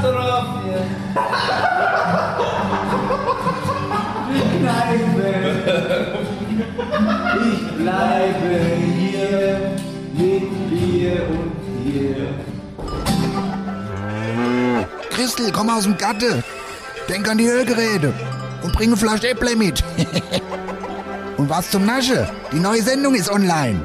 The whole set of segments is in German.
Astrofie. Ich bleibe, ich bleibe hier mit dir und dir. Christel, komm aus dem Gatte. Denk an die Ölgeräte und bringe Flasch Äpple mit. und was zum Nasche? Die neue Sendung ist online.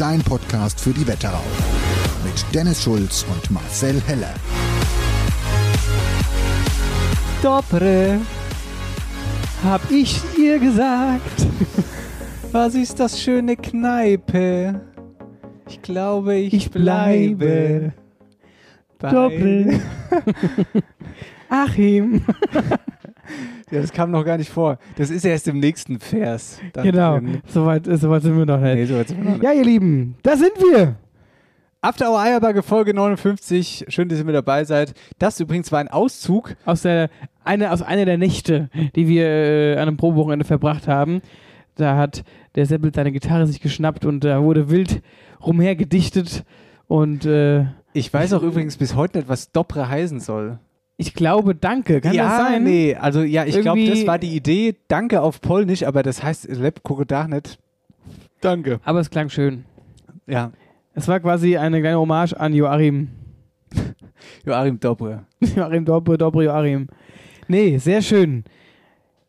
Dein Podcast für die Wetterau. Mit Dennis Schulz und Marcel Heller. Dobre, hab ich ihr gesagt. Was ist das schöne Kneipe? Ich glaube, ich, Ich bleibe. bei- Dobre. Achim. Ja, das kam noch gar nicht vor. Das ist erst im nächsten Vers. Dann Genau, soweit so weit sind wir noch Nee, nicht. so weit sind wir noch nicht. Ja, ihr Lieben, da sind wir. After Hour Eierbacke Folge 59. Schön, dass ihr mit dabei seid. Das übrigens war ein Auszug. Aus, der, eine, aus einer der Nächte, die wir äh, an einem Probewochenende verbracht haben. Da hat der Seppel seine Gitarre sich geschnappt und da wurde wild rumhergedichtet. Und äh, Ich weiß auch übrigens bis heute nicht, was Dobre heißen soll. Ich glaube, danke. Kann ja, das sein? nee, also ja, ich glaube, das war die Idee. Danke auf Polnisch, aber das heißt Lep nicht. Danke. Aber es klang schön. Ja, Es war quasi eine kleine Hommage an Joachim. Joachim Dobre. Joachim Dobre, Dobre Joachim. Nee, sehr schön.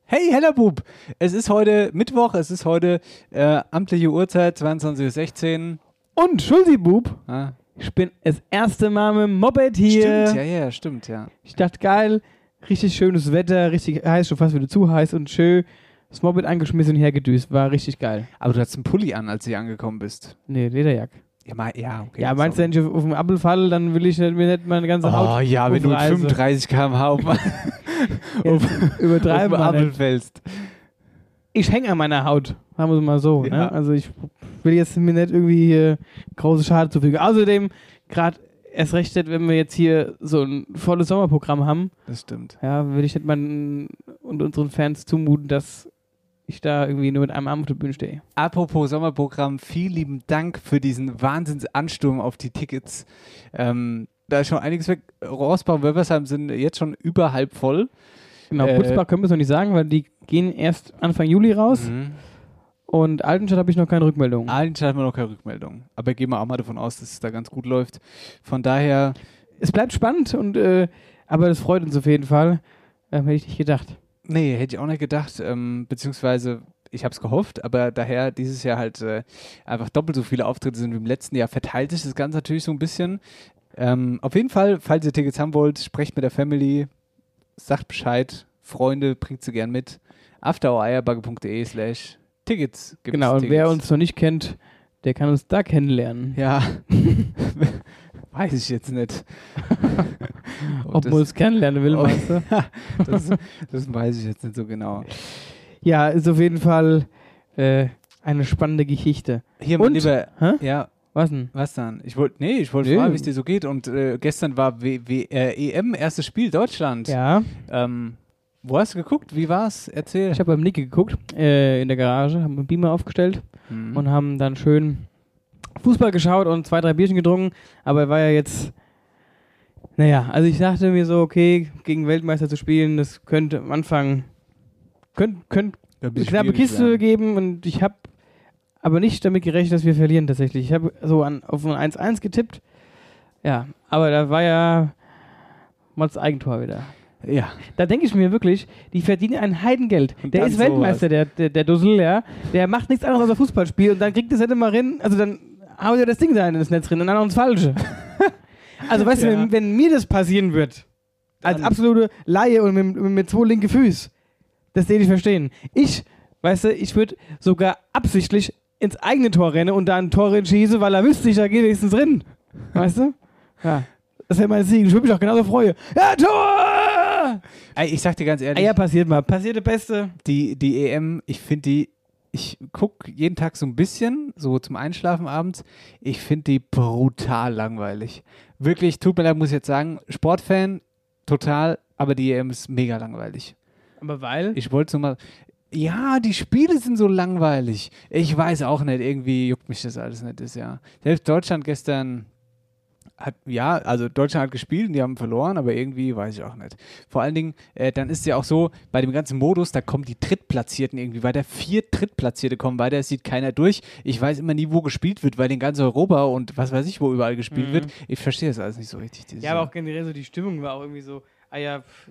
Hey, heller Bub! Es ist heute Mittwoch, es ist heute äh, amtliche Uhrzeit, 22.16 Uhr. Und Schulzi-Bub, Ah, ich bin das erste Mal mit dem Moped hier. Stimmt, ja, ja, stimmt, ja. Ich dachte, geil, richtig schönes Wetter, richtig heiß, schon fast wieder zu heiß und schön. Das Moped angeschmissen und hergedüst, war richtig geil. Aber du hattest einen Pulli an, als du hier angekommen bist. Nee, Lederjack. Ja, mal, ja, okay. ja, meinst du, wenn ich auf, auf dem Apfel falle, dann will ich nicht, mir nicht meine ganze Haut Oh ja, wenn du mit aufreißen. 35 km/h auf, auf, Jetzt auf übertreiben den Apfel fällst. Ich hänge an meiner Haut, sagen wir es mal so. Ja. Ne? Also ich will jetzt mir nicht irgendwie hier große Schade zufügen. Außerdem, gerade erst recht, wenn wir jetzt hier so ein volles Sommerprogramm haben, Das stimmt. ja, würde ich nicht meinen und unseren Fans zumuten, dass ich da irgendwie nur mit einem Arm auf der Bühne stehe. Apropos Sommerprogramm, vielen lieben Dank für diesen Wahnsinnsansturm auf die Tickets. Ähm, da ist schon einiges weg. Rossbach und Wölversheim sind jetzt schon über halb voll. Genau, Äh, Putzbach können wir es noch nicht sagen, weil die gehen erst Anfang Juli raus. Mhm. Und Altenstadt habe ich noch keine Rückmeldung. Allen haben wir noch keine Rückmeldung. Aber gehen wir auch mal davon aus, dass es da ganz gut läuft. Von daher, Es bleibt spannend, und, äh, aber das freut uns auf jeden Fall. Ähm, hätte ich nicht gedacht. nee, hätte ich auch nicht gedacht. Ähm, beziehungsweise, ich habe es gehofft, aber daher dieses Jahr halt äh, einfach doppelt so viele Auftritte sind wie im letzten Jahr, verteilt sich das Ganze natürlich so ein bisschen. Ähm, auf jeden Fall, falls ihr Tickets haben wollt, sprecht mit der Family, sagt Bescheid, Freunde, bringt sie gern mit. afterhoureierbagge.de slash Tickets. genau, und wer Tickets. uns noch nicht kennt, der kann uns da kennenlernen. Ja, weiß ich jetzt nicht. Ob das, man uns kennenlernen will, meinst du? das, das weiß ich jetzt nicht so genau. Ja, ist auf jeden Fall äh, eine spannende Geschichte. Hier, mein Und? lieber, Hä? ja, Was denn? was dann? Ich wollte, nee, ich wollte Nee. fragen, wie es dir so geht. Und äh, gestern war w w äh, EM, erstes Spiel Deutschland. Ja, Ähm, wo hast du geguckt? Wie war's? Erzähl. ich habe beim Nicky geguckt, äh, in der Garage, haben einen Beamer aufgestellt Mhm. und haben dann schön Fußball geschaut und zwei, drei Bierchen getrunken. Aber er war ja jetzt, naja, also ich dachte mir so, okay, gegen Weltmeister zu spielen, das könnte am Anfang, könnte könnt Ja, ein eine knappe Kiste werden. geben und ich habe aber nicht damit gerechnet, dass wir verlieren tatsächlich. Ich habe so an, auf ein 1-1 getippt. Ja, aber da war ja mal das Eigentor wieder. Ja, Da denke ich mir wirklich, die verdienen ein Heidengeld. Der ist Weltmeister, der, der, der Dussel, ja. Der macht nichts anderes als Fußball spielen und dann kriegt das nicht immer rein. Also dann haut er das Ding da in das Netz rein und dann auch ins Falsche. also weißt du, Ja. wenn, wenn mir das passieren wird, als Dann- absolute Laie und mit, mit zwei linke Füße, das sehe ich verstehen. Ich, weißt du, ich würde sogar absichtlich ins eigene Tor rennen und da ein Tor rein schieße, weil er wüsste, ich da gehe wenigstens drin. Weißt du? Ja. Das wäre mein Sieg. Ich würde mich auch genauso freuen. Ja, Tor! Ich sag dir ganz ehrlich, ja, passiert mal. Passiert das Beste. die, die EM, ich finde die, ich gucke jeden Tag so ein bisschen, so zum Einschlafen abends. Ich finde die brutal langweilig. Wirklich, tut mir leid, muss ich jetzt sagen, Sportfan, Total, aber die EM ist mega langweilig. Aber weil? Ich wollte so mal. Ja, die Spiele sind so langweilig. Ich weiß auch nicht, irgendwie juckt mich das alles nicht das Jahr. Selbst Deutschland gestern hat, ja, also Deutschland hat gespielt und die haben verloren, aber irgendwie weiß ich auch nicht. Vor allen Dingen, äh, dann ist es ja auch so, bei dem ganzen Modus, da kommen die Drittplatzierten irgendwie weiter. Vier Drittplatzierte kommen weiter, es sieht keiner durch. Ich weiß immer nie, wo gespielt wird, weil in ganz Europa und was weiß ich, wo überall gespielt Mhm. wird. Ich verstehe das alles nicht so richtig. Ja, aber auch generell so die Stimmung war auch irgendwie so, ah ja, pff,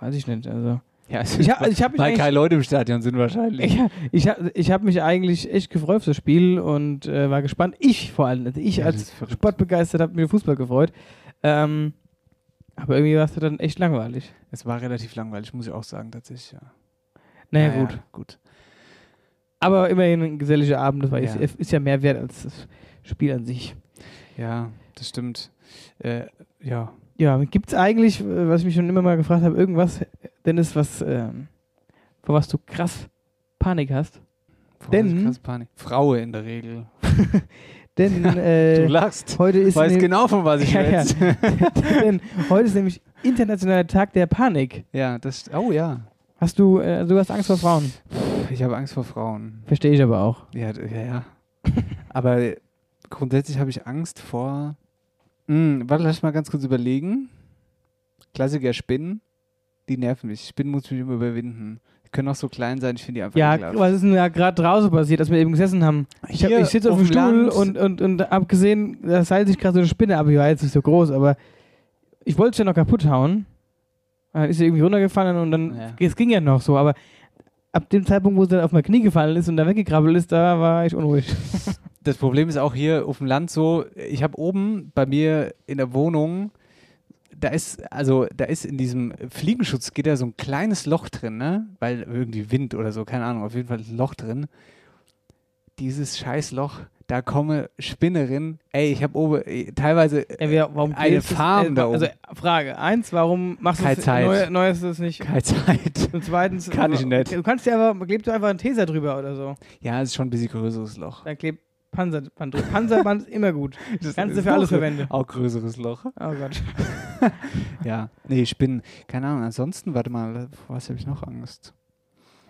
weiß ich nicht, also. Ja, es Ich hab- ich hab mich weil keine Leute im Stadion sind wahrscheinlich. Ich, ich habe ich hab mich eigentlich echt gefreut auf das Spiel und äh, war gespannt. Ich vor allem, also ich Ja, als. Sportbegeistert habe auf Fußball gefreut. Ähm, aber irgendwie war es dann echt langweilig. Es war relativ langweilig, muss ich auch sagen, tatsächlich. Ja. Naja, Naja, gut. gut. Aber immerhin ein geselliger Abend, das war Ja. ist, ist ja mehr wert als das Spiel an sich. Ja, das stimmt. Äh, ja, Ja, gibt es eigentlich, äh, was ich mich schon immer mal gefragt habe, irgendwas, Dennis, was, ähm, vor was du krass Panik hast? Boah, Denn- krass Panik. Frauen in der Regel. Denn Du äh, lachst. heute ist Weißt ne- genau, von was ich Ja, ja. denn heute ist nämlich internationaler Tag der Panik. Ja, das. Oh ja. Hast du, äh, du hast Angst vor Frauen? Ich habe Angst vor Frauen. Verstehe ich aber auch. Ja, ja, ja. Aber grundsätzlich habe ich Angst vor. Hm, warte, lass mal ganz kurz überlegen. Klassiker Spinnen. Die nerven mich. Spinnen muss ich mich immer überwinden. Die können auch so klein sein, ich finde die einfach Ja, ekelhaft. was ist denn da gerade draußen passiert, als wir eben gesessen haben? Ich, hab- Hier ich sitze auf dem Stuhl Land. und, und, und hab gesehen, da seilt sich gerade so eine Spinne ab. Die war jetzt nicht so groß, aber ich wollte es ja noch kaputt hauen. Dann ist sie irgendwie runtergefallen und dann, Ja. es ging ja noch so, aber ab dem Zeitpunkt, wo sie dann auf mein Knie gefallen ist und da weggekrabbelt ist, da war ich unruhig. Das Problem ist auch hier auf dem Land so, ich habe oben bei mir in der Wohnung, da ist, also da ist in diesem Fliegenschutzgitter so ein kleines Loch drin, ne? Weil irgendwie Wind oder so, keine Ahnung, auf jeden Fall ein Loch drin. Dieses scheiß Loch, da komme Spinnerin, ey, ich habe oben äh, teilweise wir, warum eine klebst du's- Farm da Also oben. Frage eins, warum machst du Keine das Zeit. neu, Neuestes nicht? Keine Zeit. Und zweitens, Kann ich nicht. Du kannst ja aber, klebst du einfach einen Taser drüber oder so. Ja, es ist schon ein bisschen größeres Loch. Dann klebt Panzerband drüber. Panzerband ist immer gut. Das Kannst du ist für alles verwenden. Auch größeres Loch. Oh Gott. Ja, nee, Spinnen, keine Ahnung. Ansonsten, warte mal, vor was habe ich noch Angst?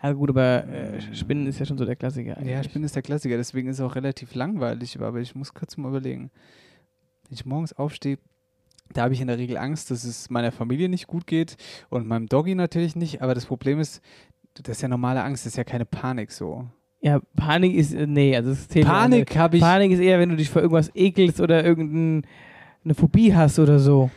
Ja gut, aber äh, Spinnen ist ja schon so der Klassiker. Ja, eigentlich. Spinnen ist der Klassiker, deswegen ist es auch relativ langweilig, aber ich muss kurz mal überlegen. Wenn ich morgens aufstehe, da habe ich in der Regel Angst, dass es meiner Familie nicht gut geht und meinem Doggy natürlich nicht, aber das Problem ist, das ist ja normale Angst, das ist ja keine Panik so. Ja, Panik ist, äh, nee, also das zählt Panik habe ich, Panik ist eher, wenn du dich vor irgendwas ekelst oder irgendeine Phobie hast oder so.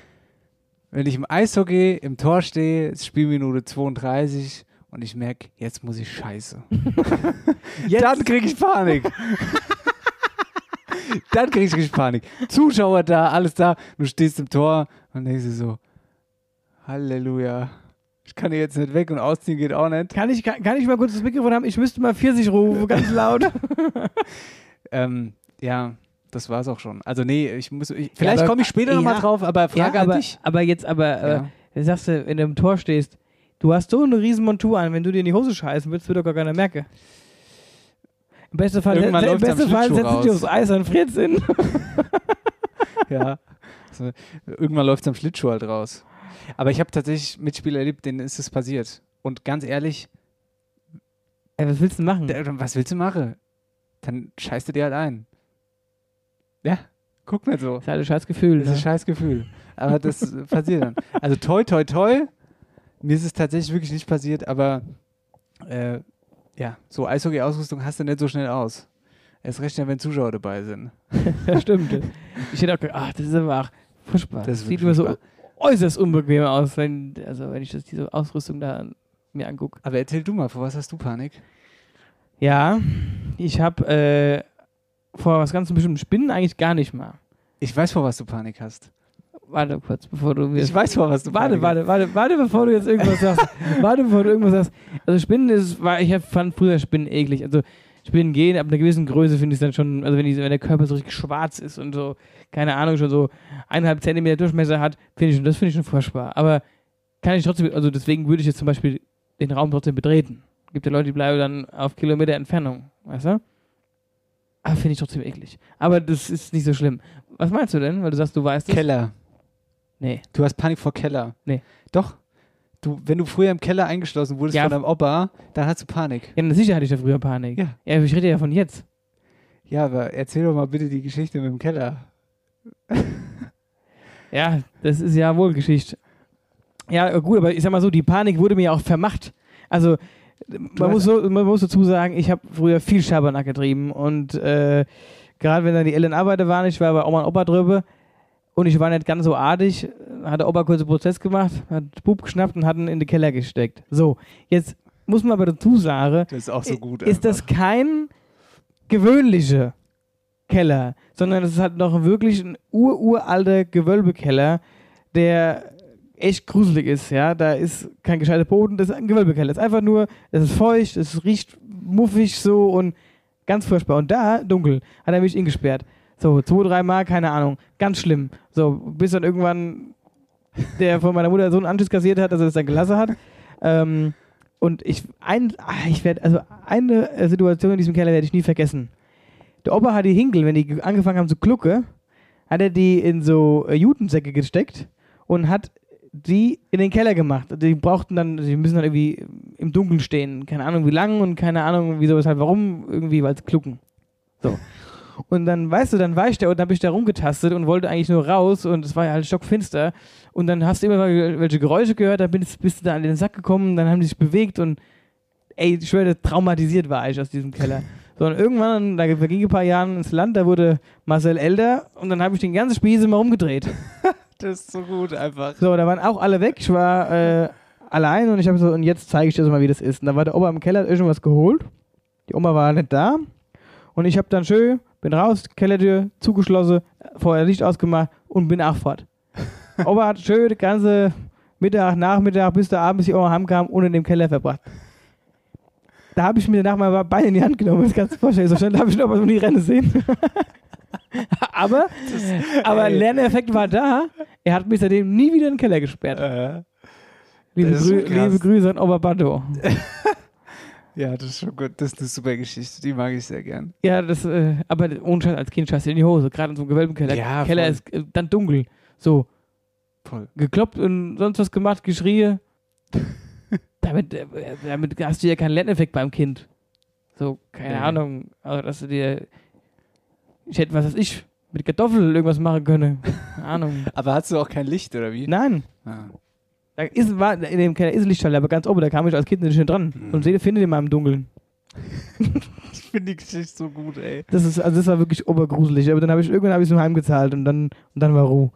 Wenn ich im Eishockey im Tor stehe, ist Spielminute 32 und ich merke, jetzt muss ich scheiße. Jetzt, Dann kriege ich Panik. Dann kriege ich richtig Panik. Zuschauer da, alles da. Du stehst im Tor und denkst dir so, Halleluja. Ich kann hier jetzt nicht weg und ausziehen geht auch nicht. kann, ich, kann, kann ich mal kurz das Mikrofon haben? Ich müsste mal 40 rufen, ganz laut. Ähm, ja, das war's auch schon. Also nee, ich muss, ich, vielleicht aber- komme ich später nochmal ja, drauf, aber Frage ja, aber, an dich. aber jetzt, aber, äh, Ja. dann sagst du, wenn du im Tor stehst, du hast so eine riesen Montur an, wenn du dir in die Hose scheißen willst, wird doch gar keiner merken. Im besten Fall, Irgendwann se- im besten Fall Schlittschuh setzt du dich raus. aufs Eis und frierst ihn. ja. So, irgendwann läuft es am Schlittschuh halt raus. Aber ich habe tatsächlich Mitspieler erlebt, denen ist es passiert. Und ganz ehrlich, Ey, was willst du machen? was willst du machen? Dann scheißt du dir halt ein. Ja, guck nicht so. Das ist halt ein scheiß Gefühl. Das ist ein Ne? scheiß Gefühl. Aber das passiert dann. Also toi, toi, toi. Mir ist es tatsächlich wirklich nicht passiert, aber äh, ja, so Eishockey-Ausrüstung hast du nicht so schnell aus. Erst recht, wenn Zuschauer dabei sind. Das stimmt. Ich hätte auch gedacht, ach, das ist aber auch furchtbar. Das sieht immer so äußerst unbequem aus, wenn, also wenn ich das, diese Ausrüstung da mir angucke. Aber erzähl du mal, vor was hast du Panik? Ja, ich habe äh, vor was ganz bestimmten Spinnen eigentlich gar nicht mal. Ich weiß, vor was du Panik hast. Warte kurz, bevor du mir Ich weiß, vor was du Warte, Panik warte, warte, warte, bevor du jetzt irgendwas sagst. warte, bevor du irgendwas sagst. Also Spinnen ist, war, ich fand früher Spinnen eklig. Also Spinnen gehen, ab einer gewissen Größe finde ich es dann schon, also wenn, die, wenn der Körper so richtig schwarz ist und so, keine Ahnung, schon so eineinhalb Zentimeter Durchmesser hat, finde ich schon, das finde ich schon furchtbar. Aber kann ich trotzdem, also deswegen würde ich jetzt zum Beispiel den Raum trotzdem betreten. Gibt ja Leute, die bleiben dann auf Kilometer Entfernung, weißt du? Aber finde ich trotzdem eklig. Aber das ist nicht so schlimm. Was meinst du denn? Weil du sagst, du weißt es. Keller. Nee. Du hast Panik vor Keller. Nee. Doch. Du, wenn du früher im Keller eingeschlossen wurdest Ja. von deinem Opa, dann hast du Panik. Ja, na sicher hatte ich da früher Panik. Ja. Ja, ich rede ja von jetzt. Ja, aber erzähl doch mal bitte die Geschichte mit dem Keller. Ja, das ist ja wohl Geschichte. Ja, gut, aber ich sag mal so, die Panik wurde mir auch vermacht. Also, man muss, so, man muss dazu sagen, ich habe früher viel Schabernack getrieben und äh, gerade wenn dann die Eltern arbeiten waren, ich war bei Oma und Opa drüber und ich war nicht ganz so artig, hat der Opa kurz einen Prozess gemacht, hat den Bub geschnappt und hat ihn in den Keller gesteckt. So, jetzt muss man aber dazu sagen, Das ist auch so gut. ist das kein gewöhnlicher Keller, sondern es ist halt noch wirklich ein ururalter Gewölbekeller, der echt gruselig ist, ja. Da ist kein gescheiter Boden, das ist ein Gewölbekeller. Es ist einfach nur, es ist feucht, es riecht muffig so und ganz furchtbar. Und da, dunkel, hat er mich eingesperrt. So, zwei, drei Mal, keine Ahnung. Ganz schlimm. So, bis dann irgendwann der von meiner Mutter so einen Anschiss kassiert hat, dass er das dann gelassen hat. Ähm, und ich, ein, ah, ich werde, also eine Situation in diesem Keller werde ich nie vergessen. Der Opa hat die Hinkel, wenn die ge- angefangen haben zu glucke, hat er die in so äh, Jutensäcke gesteckt und hat die in den Keller gemacht. Die brauchten dann, die müssen dann irgendwie im Dunkeln stehen. Keine Ahnung wie lang und keine Ahnung wieso, weshalb, warum, irgendwie, weil es klucken. So. Und dann, weißt du, dann war ich da und dann bin ich da rumgetastet und wollte eigentlich nur raus und es war ja halt stockfinster. Und dann hast du immer mal welche Geräusche gehört, dann bist, bist du da an den Sack gekommen, dann haben die sich bewegt und ey, ich schwöre, traumatisiert war ich aus diesem Keller. So, und irgendwann, da verging ein paar Jahre ins Land, da wurde Marcel älter und dann habe ich den ganzen Spieß immer umgedreht. Das ist so gut einfach. So, da waren auch alle weg. Ich war äh, allein und ich habe so, und jetzt zeige ich dir so mal, wie das ist. Und da war der Opa im Keller, hat irgendwas geholt. Die Oma war nicht da. Und ich habe dann schön, bin raus, Kellertür zugeschlossen, vorher Licht ausgemacht und bin auch fort. Opa hat schön den ganzen Mittag, Nachmittag, bis der Abend, bis die Oma heimkam, ohne in dem Keller verbracht. Da habe ich mir danach mal Beine in die Hand genommen, das kannst du dir vorstellen. So schnell habe ich noch was um die Rennen sehen. aber aber ey. Lerneffekt war da. Er hat mich seitdem nie wieder in den Keller gesperrt. Äh, Liebe, das Grü liebe Grüße an Oberbando. ja, das ist schon gut. Das ist eine super Geschichte. Die mag ich sehr gern. Ja, das, äh, aber ohne Scheiß, als Kind scheiße in die Hose, gerade in so einem Gewölbenkeller. Ja, Keller voll. ist äh, dann dunkel. So, Voll. gekloppt und sonst was gemacht, geschrie. damit, äh, damit hast du ja keinen Lerneffekt beim Kind. So, keine Nee. Ahnung. Also, dass du dir. Ich hätte, was weiß ich, mit Kartoffeln irgendwas machen können. Keine Ahnung. Aber hast du auch kein Licht, oder wie? Nein. Ah. Da ist, war, in dem Keller ist ein Lichtschalter, aber ganz oben, da kam ich als Kind nicht schön dran. Mhm. Und sehe, findet ihn mal im Dunkeln. Ich finde die Geschichte so gut, ey. Das ist, also das war wirklich obergruselig. Aber dann habe ich irgendwann habe ich es nur heimgezahlt und dann, und dann war Ruhe.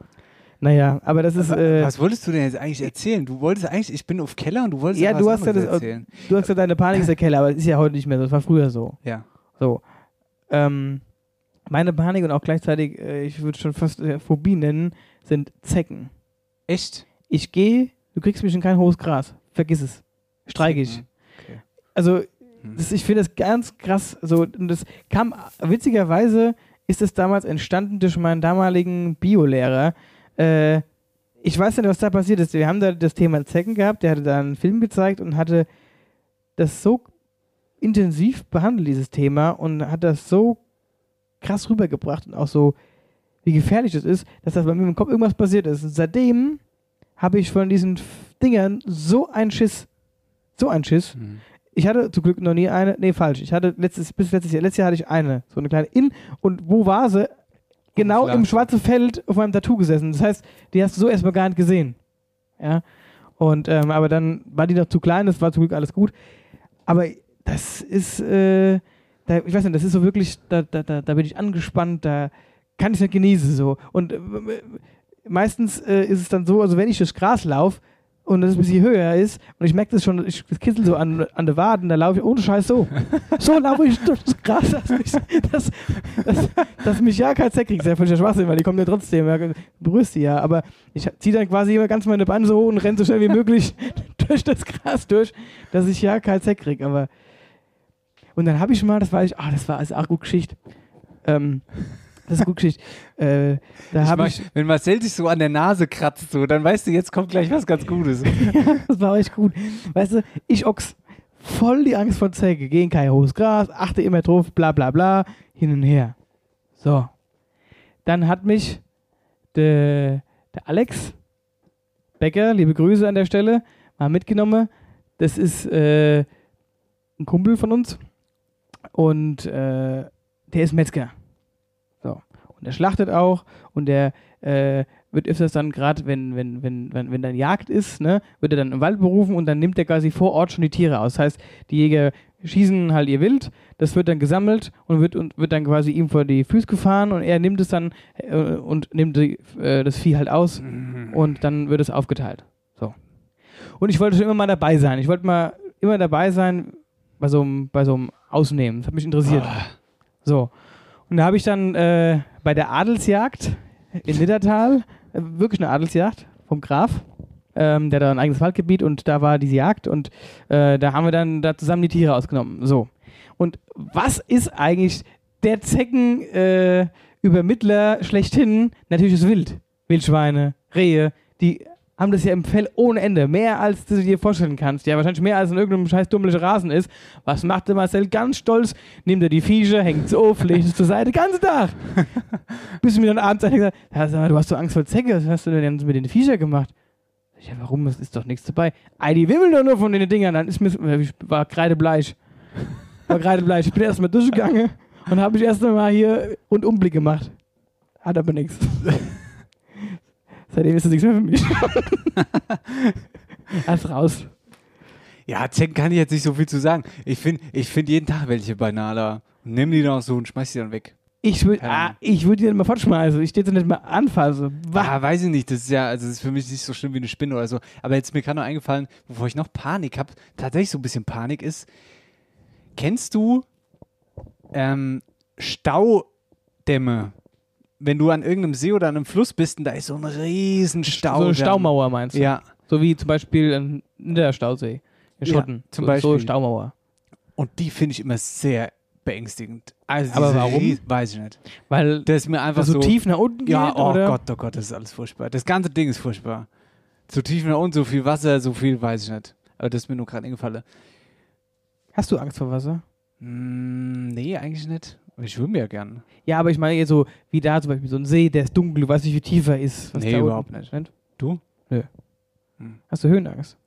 Naja, aber das ist, äh, Was wolltest du denn jetzt eigentlich erzählen? Du wolltest eigentlich, ich bin auf Keller und du wolltest Ja, was du hast ja das- erzählen. du hast gesagt, deine Panik ist der Keller, aber das ist ja heute nicht mehr so. Das war früher so. Ja. So. Ähm, meine Panik und auch gleichzeitig, äh, ich würde schon fast äh, Phobie nennen, sind Zecken. Echt? Ich gehe, du kriegst mich in kein hohes Gras. Vergiss es. Streike ich. Okay. Also, Hm. das, ich finde das ganz krass. So, und das kam, witzigerweise ist es damals entstanden durch meinen damaligen Biolehrer. Äh, ich weiß nicht, was da passiert ist. Wir haben da das Thema Zecken gehabt, der hatte da einen Film gezeigt und hatte das so intensiv behandelt, dieses Thema, und hat das so krass rübergebracht und auch so, wie gefährlich das ist, dass das bei mir im Kopf irgendwas passiert ist. Und seitdem habe ich von diesen Dingern so einen Schiss. So einen Schiss. Hm. Ich hatte zum Glück noch nie eine. Nee, falsch. Ich hatte letztes, bis letztes Jahr, letztes Jahr hatte ich eine. So eine kleine In. Und wo war sie? Genau im schwarzen Feld auf meinem Tattoo gesessen. Das heißt, die hast du so erstmal gar nicht gesehen. Ja. Und, ähm, aber dann war die noch zu klein, das war zum Glück alles gut. Aber das ist, äh, da, ich weiß nicht, das ist so wirklich, da, da, da, da bin ich angespannt, da kann ich nicht genießen so. Und äh, meistens äh, ist es dann so, also wenn ich durchs Gras laufe und das ein bisschen höher ist und ich merke das schon, ich das kitzelt so an, an der Waden, da laufe ich ohne Scheiß so. So laufe ich durch das Gras, dass mich, dass, dass, dass mich ja kein Zeck kriegt. Sehr völliger Schwachsinn, weil die kommen ja trotzdem, ja, berührst die ja. Aber ich ziehe dann quasi immer ganz meine Beine so hoch und renne so schnell wie möglich durch das Gras durch, dass ich ja kein Zeck kriege. Aber und dann habe ich mal, das war ich, ah, das war also auch gut Geschichte. Ähm, das ist gut Geschichte. Äh, da habe ich, wenn Marcel sich so an der Nase kratzt, so, dann weißt du, jetzt kommt gleich was ganz Gutes. das war echt gut. Weißt du, ich ochs voll die Angst vor Zecke. Geh in kein hohes Gras, achte immer drauf, bla bla bla, hin und her. So. Dann hat mich der, der Alex, Becker, liebe Grüße an der Stelle, mal mitgenommen. Das ist äh, ein Kumpel von uns und äh, der ist Metzger. So. Und der schlachtet auch und der äh, wird öfters dann gerade, wenn, wenn, wenn, wenn, wenn dann Jagd ist, ne, wird er dann im Wald berufen und dann nimmt er quasi vor Ort schon die Tiere aus. Das heißt, die Jäger schießen halt ihr Wild, das wird dann gesammelt und wird, und wird dann quasi ihm vor die Füße gefahren und er nimmt es dann äh, und nimmt die, äh, das Vieh halt aus und dann wird es aufgeteilt. So. Und ich wollte schon immer mal dabei sein. Ich wollte mal immer dabei sein bei so einem, bei so einem Ausnehmen. Das hat mich interessiert. So. Und da habe ich dann äh, bei der Adelsjagd in Niddertal, äh, wirklich eine Adelsjagd vom Graf, ähm, der da ein eigenes Waldgebiet und da war diese Jagd und äh, da haben wir dann da zusammen die Tiere ausgenommen. So. Und was ist eigentlich der Zeckenübermittler schlechthin? Natürlich das Wild. Wildschweine, Rehe, die haben das ja im Fell ohne Ende. Mehr als du dir vorstellen kannst. Ja, wahrscheinlich mehr als in irgendeinem scheiß dummlichen Rasen ist. Was macht der Marcel ganz stolz? Nimmt er die Viecher, hängt es auf, legt es zur Seite, ganzen Tag. Bis mir dann abends einer gesagt ja, sag mal, du hast so Angst vor Zecke, was hast du denn mit den Viecher gemacht? Ja, warum? Es ist doch nichts dabei. Ey, die wimmeln doch nur von den Dingern. Dann ist mir, ich war kreidebleich. War kreidebleich. Ich bin erstmal durchgegangen und habe mich erst mal hier Rundumblick gemacht. Hat aber nichts. Seitdem ist das nichts mehr für mich. Alles raus. Ja, Zecken kann ich jetzt nicht so viel zu sagen. Ich finde ich find jeden Tag welche. Und nimm die dann so und schmeiß die dann weg. Ich würde ah, ich würd die dann mal fortschmeißen. Ich stehe jetzt nicht mal anfasse. Wah. Ah, weiß ich nicht. Das ist ja, also das ist für mich nicht so schlimm wie eine Spinne oder so. Aber jetzt ist mir gerade noch eingefallen, bevor ich noch Panik habe, tatsächlich so ein bisschen Panik ist. Kennst du ähm, Staudämme? Wenn du an irgendeinem See oder an einem Fluss bist und da ist so ein riesen Stau. so eine Staumauer meinst du? Ja. So wie zum Beispiel in der Stausee. In Ja, Schotten. zum so, Beispiel. So Staumauer. Und die finde ich immer sehr beängstigend. Also Aber warum? Ries- weiß ich nicht. Weil Das ist mir einfach so, so tief nach unten geht? Ja, oh oder? Gott, oh Gott, das ist alles furchtbar. Das ganze Ding ist furchtbar. So tief nach unten, so viel Wasser, so viel weiß ich nicht. Aber das ist mir nur gerade eingefallen. Hast du Angst vor Wasser? Mm, nee, eigentlich nicht. Ich schwimme ja gern. Ja, aber ich meine so, wie da zum Beispiel so ein See, der ist dunkel, du weißt nicht, wie tief er ist. Was Nee, überhaupt nicht. Du? Hast du Höhenangst?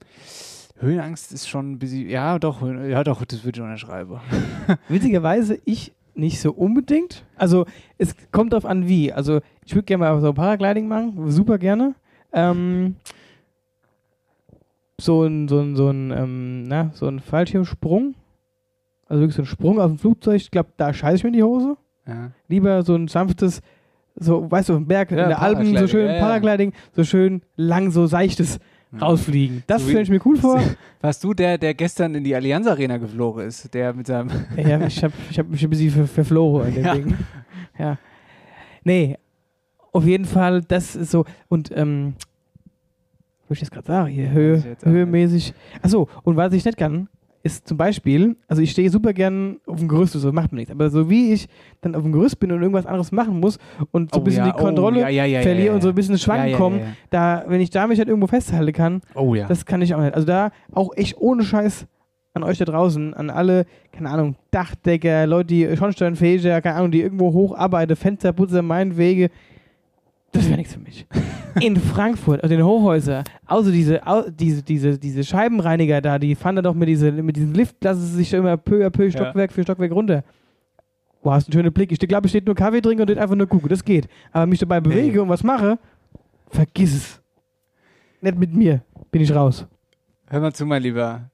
Höhenangst ist schon ein bisschen. Ja, doch, ja, doch, das würde ich unterschreiben. Witzigerweise, ich nicht so unbedingt. Also, es kommt drauf an, wie. Also, ich würde gerne mal so Paragliding machen, super gerne. Ähm, so ein, so ein, so ein, ähm, na, so ein Fallschirmsprung. Also wirklich so ein Sprung auf dem Flugzeug. Ich glaube, da scheiße ich mir in die Hose. Ja. Lieber so ein sanftes, so, weißt du, auf dem Berg, Ja, in der Alpen, so schön ja. Paragliding, so schön lang, so seichtes rausfliegen. Das So stelle ich mir cool vor. Warst du der, der gestern in die Allianz Arena geflogen ist? Der mit seinem. Ja, ich habe ich hab mich ein bisschen ver verflogen in dem Ja. Ding. Ja. Nee, auf jeden Fall, das ist so. Und, ähm, wo ich jetzt gerade sagen, hier, Höhe, höhemäßig. Achso, und was ich nicht kann, ist zum Beispiel, also ich stehe super gern auf dem Gerüst, so macht mir nichts. Aber so wie ich dann auf dem Gerüst bin und irgendwas anderes machen muss und so ein Oh bisschen ja, die Kontrolle oh, ja, ja, verliere und so ein bisschen ins Schwanken komme, da, wenn ich da mich halt irgendwo festhalten kann, Oh ja. das kann ich auch nicht. Also da auch echt ohne Scheiß an euch da draußen, an alle, keine Ahnung, Dachdecker, Leute, die Schornsteinfeger, keine Ahnung, die irgendwo hocharbeiten, Fensterputzer, Meinwege. Das wäre nichts für mich. In Frankfurt, also in den Hochhäusern, außer diese, diese, diese, diese Scheibenreiniger da, die fahren da doch mit, diese, mit diesem Lift, lassen sie sich immer peu à peu Stockwerk für Stockwerk runter. Boah, hast einen schönen Blick. Ich glaube, ich steht nur Kaffee trinken und einfach nur gucken. Das geht. Aber mich dabei bewege und was mache, vergiss es. Nicht mit mir. Bin ich raus. Hör mal zu, mein Lieber.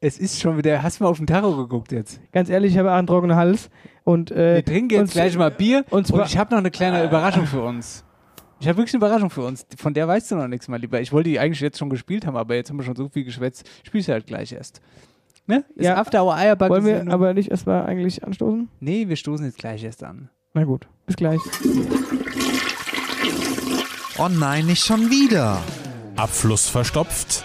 Es ist schon wieder. Hast du mal auf den Tacho geguckt jetzt? Ganz ehrlich, ich habe einen trockenen Hals. Und, äh, Wir trinken jetzt und- gleich mal Bier und und, ich habe noch eine kleine Überraschung für uns. Ich habe wirklich eine Überraschung für uns. Von der weißt du noch nichts, mein Lieber. Ich wollte die eigentlich jetzt schon gespielt haben, aber jetzt haben wir schon so viel geschwätzt. Spielst du halt gleich erst. Ne? Ist Ja. After Hour Eierbacke. wollen wir aber nicht erstmal eigentlich anstoßen? Nee, wir stoßen jetzt gleich erst an. Na gut, bis gleich. Oh nein, nicht schon wieder. Abfluss verstopft?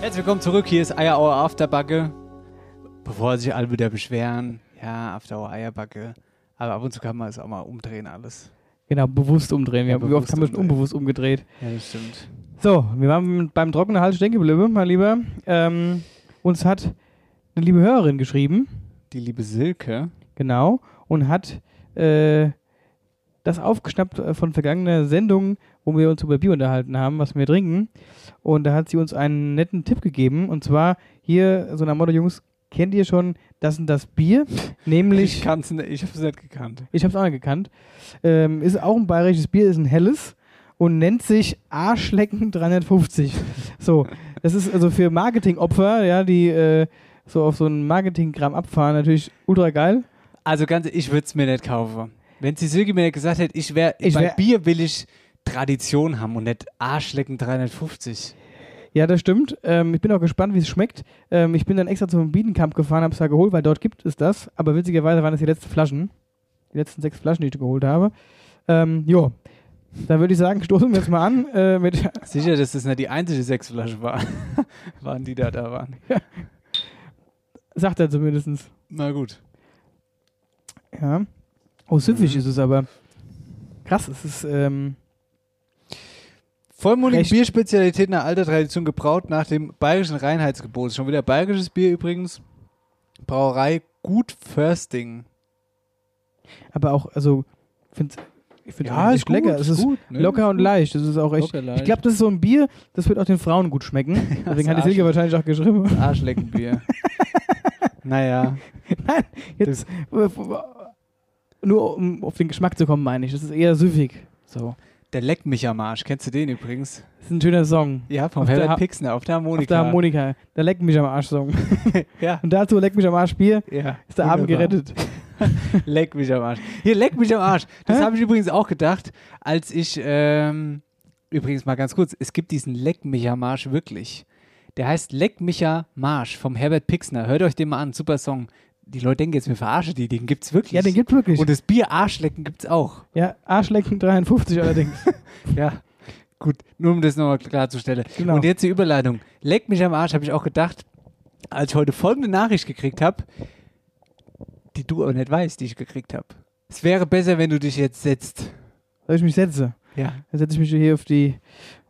Herzlich willkommen zurück. Hier ist Eierauer Afterbacke. Bevor sich alle wieder beschweren, ja, Afterhour Eierbacke. Aber ab und zu kann man es auch mal umdrehen, alles. Genau, bewusst umdrehen. Ja, Ja, Wie oft haben wir schon unbewusst umgedreht? Ja, das stimmt. So, wir waren beim trockenen Hals stehen geblieben, mein Lieber. Ähm, uns hat eine liebe Hörerin geschrieben, Die liebe Silke. genau, und hat äh, das aufgeschnappt äh, von vergangenen Sendungen, wo wir uns über Bier unterhalten haben, was wir trinken. Und da hat sie uns einen netten Tipp gegeben. Und zwar hier so nach Motto, Jungs, kennt ihr schon das und das Bier? Nämlich Ich kann's nicht, ich hab's nicht gekannt. ich habe es auch nicht gekannt. Ähm, ist auch ein bayerisches Bier, ist ein helles und nennt sich Arschlecken 350. so, das ist also für Marketingopfer, ja, die äh, so auf so einen Marketinggramm abfahren, natürlich ultra geil. Also ganz, ich würde es mir nicht kaufen. Wenn die Silke mir gesagt hätte, ich wäre, Ich bei wär- Bier will ich Tradition haben und nicht Arschlecken 350. Ja, das stimmt. Ähm, ich bin auch gespannt, wie es schmeckt. Ähm, ich bin dann extra zum Biedenkamp gefahren, habe es da geholt, weil dort gibt es das. Aber witzigerweise waren es die letzten Flaschen. Die letzten sechs Flaschen, die ich geholt habe. Ähm, jo, dann würde ich sagen, stoßen wir jetzt mal an äh, mit Sicher, dass das nicht die einzige Sechsflasche war, waren, die da da waren. sagt er zumindest. Na gut. Ja. Oh, süffig Mhm. ist es aber. Krass, es ist, ähm, Vollmundige Recht. Bierspezialität nach alter Tradition gebraut nach dem bayerischen Reinheitsgebot. Schon wieder bayerisches Bier übrigens. Brauerei Gut Försting. aber auch, also, find's, ich finde Ja, es echt lecker. gut, Es ist gut, ne? locker und leicht. Das ist auch echt. Ich glaube, das ist so ein Bier, das wird auch den Frauen gut schmecken. Deswegen hat die. Silke wahrscheinlich auch geschrieben. Arschleckenbier. naja. Nein, jetzt, nur um auf den Geschmack zu kommen, meine ich. Das ist eher süffig. So. Der Leck mich am Arsch. Kennst du den übrigens? Das ist ein schöner Song. Ja, vom Auf Herbert Pixner auf der Harmonika. Auf der Harmonika. Der Leck mich am Arsch-Song. Ja. Und dazu Leck mich am Arsch Bier ja. ist der Abend Wunderbar. gerettet. Leck mich am Arsch. Hier, leck mich am Arsch. Das habe ich übrigens auch gedacht, als ich, ähm, übrigens mal ganz kurz, es gibt diesen Leck mich am Arsch wirklich. Der heißt Leck mich am Marsch vom Herbert Pixner. Hört euch den mal an, super Song. Die Leute denken jetzt, wir verarschen die, den gibt's wirklich. Ja, den gibt wirklich. Und das Bier Arschlecken gibt's auch. ja, Arschlecken 53 allerdings. Ja, gut, nur um das nochmal klarzustellen. Genau. Und jetzt die Überleitung. Leck mich am Arsch, habe ich auch gedacht, als ich heute folgende Nachricht gekriegt habe, die du aber nicht weißt, die ich gekriegt habe. Es wäre besser, wenn du dich jetzt setzt. Soll ich mich setze? Ja. Dann setze ich mich hier auf die,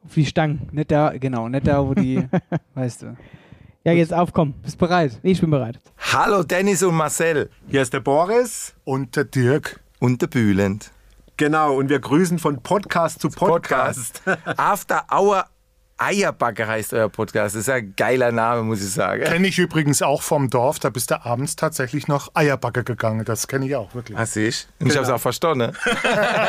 auf die Stangen. Nicht da, genau, nicht da, wo die, weißt du. Ja, jetzt aufkommen. Bist bereit? Ich bin bereit. Hallo Dennis und Marcel Hier ist der Boris und der Dirk. und der Bühlend. Genau, und wir grüßen von Podcast zu Podcast. After Hour Eierbacke heißt euer Podcast. Das ist ein geiler Name, muss ich sagen. Kenne ich übrigens auch vom Dorf, da bist du abends tatsächlich noch Eierbacke gegangen. Das kenne ich auch wirklich. Ah, siehst Und ich habe es auch verstanden.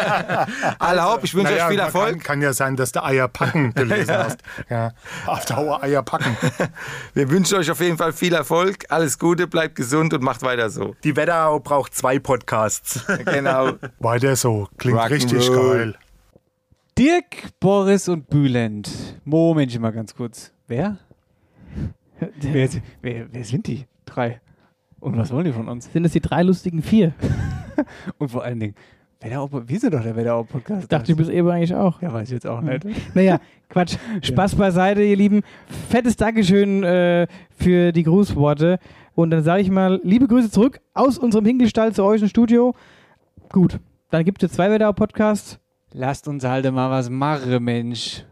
Alle hopp, ich wünsche Naja, euch viel Erfolg. Kann, kann ja sein, dass du Eierpacken gelesen hast. Ja, auf Dauer Eierpacken. Wir wünschen euch auf jeden Fall viel Erfolg. Alles Gute, bleibt gesund und macht weiter so. Die Wetterau braucht zwei Podcasts. Genau. Weiter so, klingt Rock'n'Roll. richtig geil. Dirk, Boris und Bülent. Momentchen mal ganz kurz. Wer? Wer, wer, wer sind die? Drei. Und was wollen die von uns? Sind es die drei lustigen vier? Und vor allen Dingen, Wetterau, wir sind doch der Wetterau-Podcast. Dachte ich bis eben eigentlich auch. Ja, weiß ich jetzt auch nicht. Naja, Quatsch. Spaß beiseite, ihr Lieben. Fettes Dankeschön äh, für die Grußworte. Und dann sage ich mal, liebe Grüße zurück aus unserem Hinkelstall zu euch im Studio. Gut, dann gibt es zwei Wetterau-Podcasts. Lasst uns halt mal was machen, Mensch.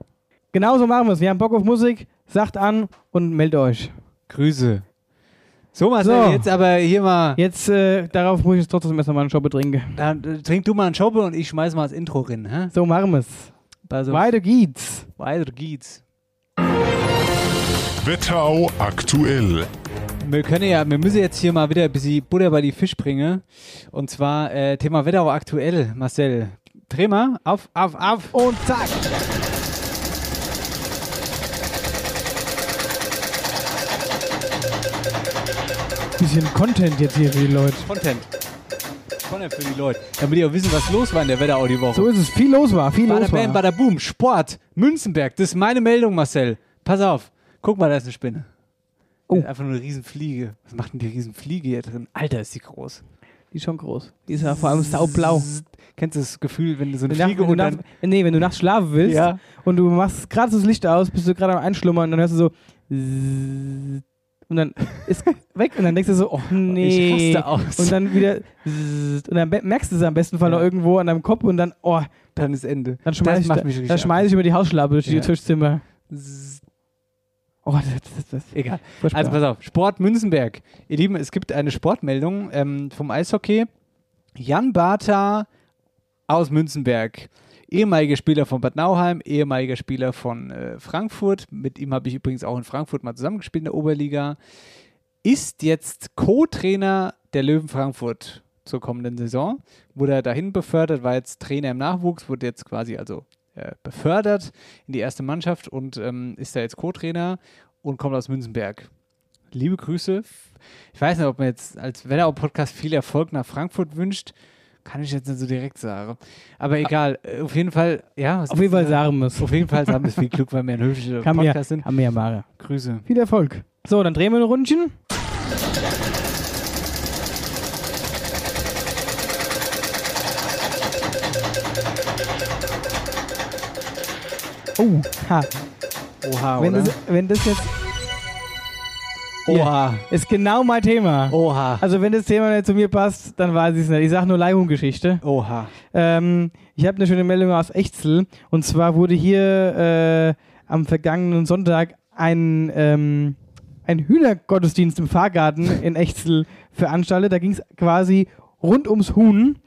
Genauso machen wir es. Wir haben Bock auf Musik. Sagt an und meldet euch. Grüße. So, Marcel, So. jetzt aber hier mal. Jetzt, äh, darauf muss ich jetzt trotzdem erst mal einen Schoppe trinken. Dann äh, trink du mal einen Schoppe und ich schmeiß mal das Intro rein. Hä? So machen wir es. Also, Weiter geht's. weiter geht's. Wetterau aktuell. Wir können ja, wir müssen jetzt hier mal wieder ein bisschen Butter bei die Fisch bringen. Und zwar äh, Thema Wetterau aktuell, Marcel. Dreh mal, auf, auf, auf. Und zack. Bisschen Content jetzt hier für die Leute. Content. Content für die Leute. Damit ihr auch wissen, was los war in der Wetterau die Woche. So ist es. Viel los war. Viel Bada los bam, war. bada boom, Sport, Münzenberg. Das ist meine Meldung, Marcel. Pass auf. Guck mal, da ist eine Spinne. Oh. Einfach nur eine Riesenfliege. Was macht denn die Riesenfliege hier drin? Alter, ist die groß. Die ist schon groß. Die ist ja vor allem saublau. Kennst du das Gefühl, wenn du so eine Wenn, Fliege du und dann... nee, wenn du nachts schlafen willst Ja. und du machst gerade das Licht aus, bist du gerade am Einschlummern und dann hörst du so und dann ist weg und dann denkst du so, oh nee. Ich raste aus. Und dann wieder und dann merkst du es am besten Fall Ja. noch irgendwo an deinem Kopf und dann, oh, Dann ist Ende. dann schmeiß ich, mich richtig dann schmeiß ich über die Hausschlappe durch die Ja. Tischzimmer. Zzz, Oh, das, das, das, Egal. Also pass auf, Sport Münzenberg. Ihr Lieben, es gibt eine Sportmeldung ähm, vom Eishockey. Jan Bartha aus Münzenberg. Ehemaliger Spieler von Bad Nauheim, ehemaliger Spieler von äh, Frankfurt. Mit ihm habe ich übrigens auch in Frankfurt mal zusammengespielt in der Oberliga. Ist jetzt Co-Trainer der Löwen Frankfurt zur kommenden Saison. Wurde er dahin befördert, war jetzt Trainer im Nachwuchs, wurde jetzt quasi also äh, befördert in die erste Mannschaft und ähm, ist da jetzt Co-Trainer und kommt aus Münzenberg. Liebe Grüße. Ich weiß nicht, ob man jetzt als Wetterau-Podcast viel Erfolg nach Frankfurt wünscht. Kann ich jetzt nicht so direkt sagen. Aber egal, äh, auf jeden Fall, ja. Auf jeden Fall sagen wir es. Auf jeden Fall haben wir viel Glück, weil wir ein höflicher Podcast sind. kann mir ja machen. Grüße. Viel Erfolg. So, dann drehen wir ein Rundchen. Oh, ha. Oha, Wenn oder? das, wenn das jetzt Oha. ist genau mein Thema. Oha. Also wenn das Thema nicht zu mir passt, dann weiß ich es nicht. Ich sage nur Leihungsgeschichte. Oha. Ähm, ich habe eine schöne Meldung aus Echzel. Und zwar wurde hier äh, am vergangenen Sonntag ein, ähm, ein Hühnergottesdienst im Fahrgarten in Echzel veranstaltet. Da ging es quasi rund ums Huhn.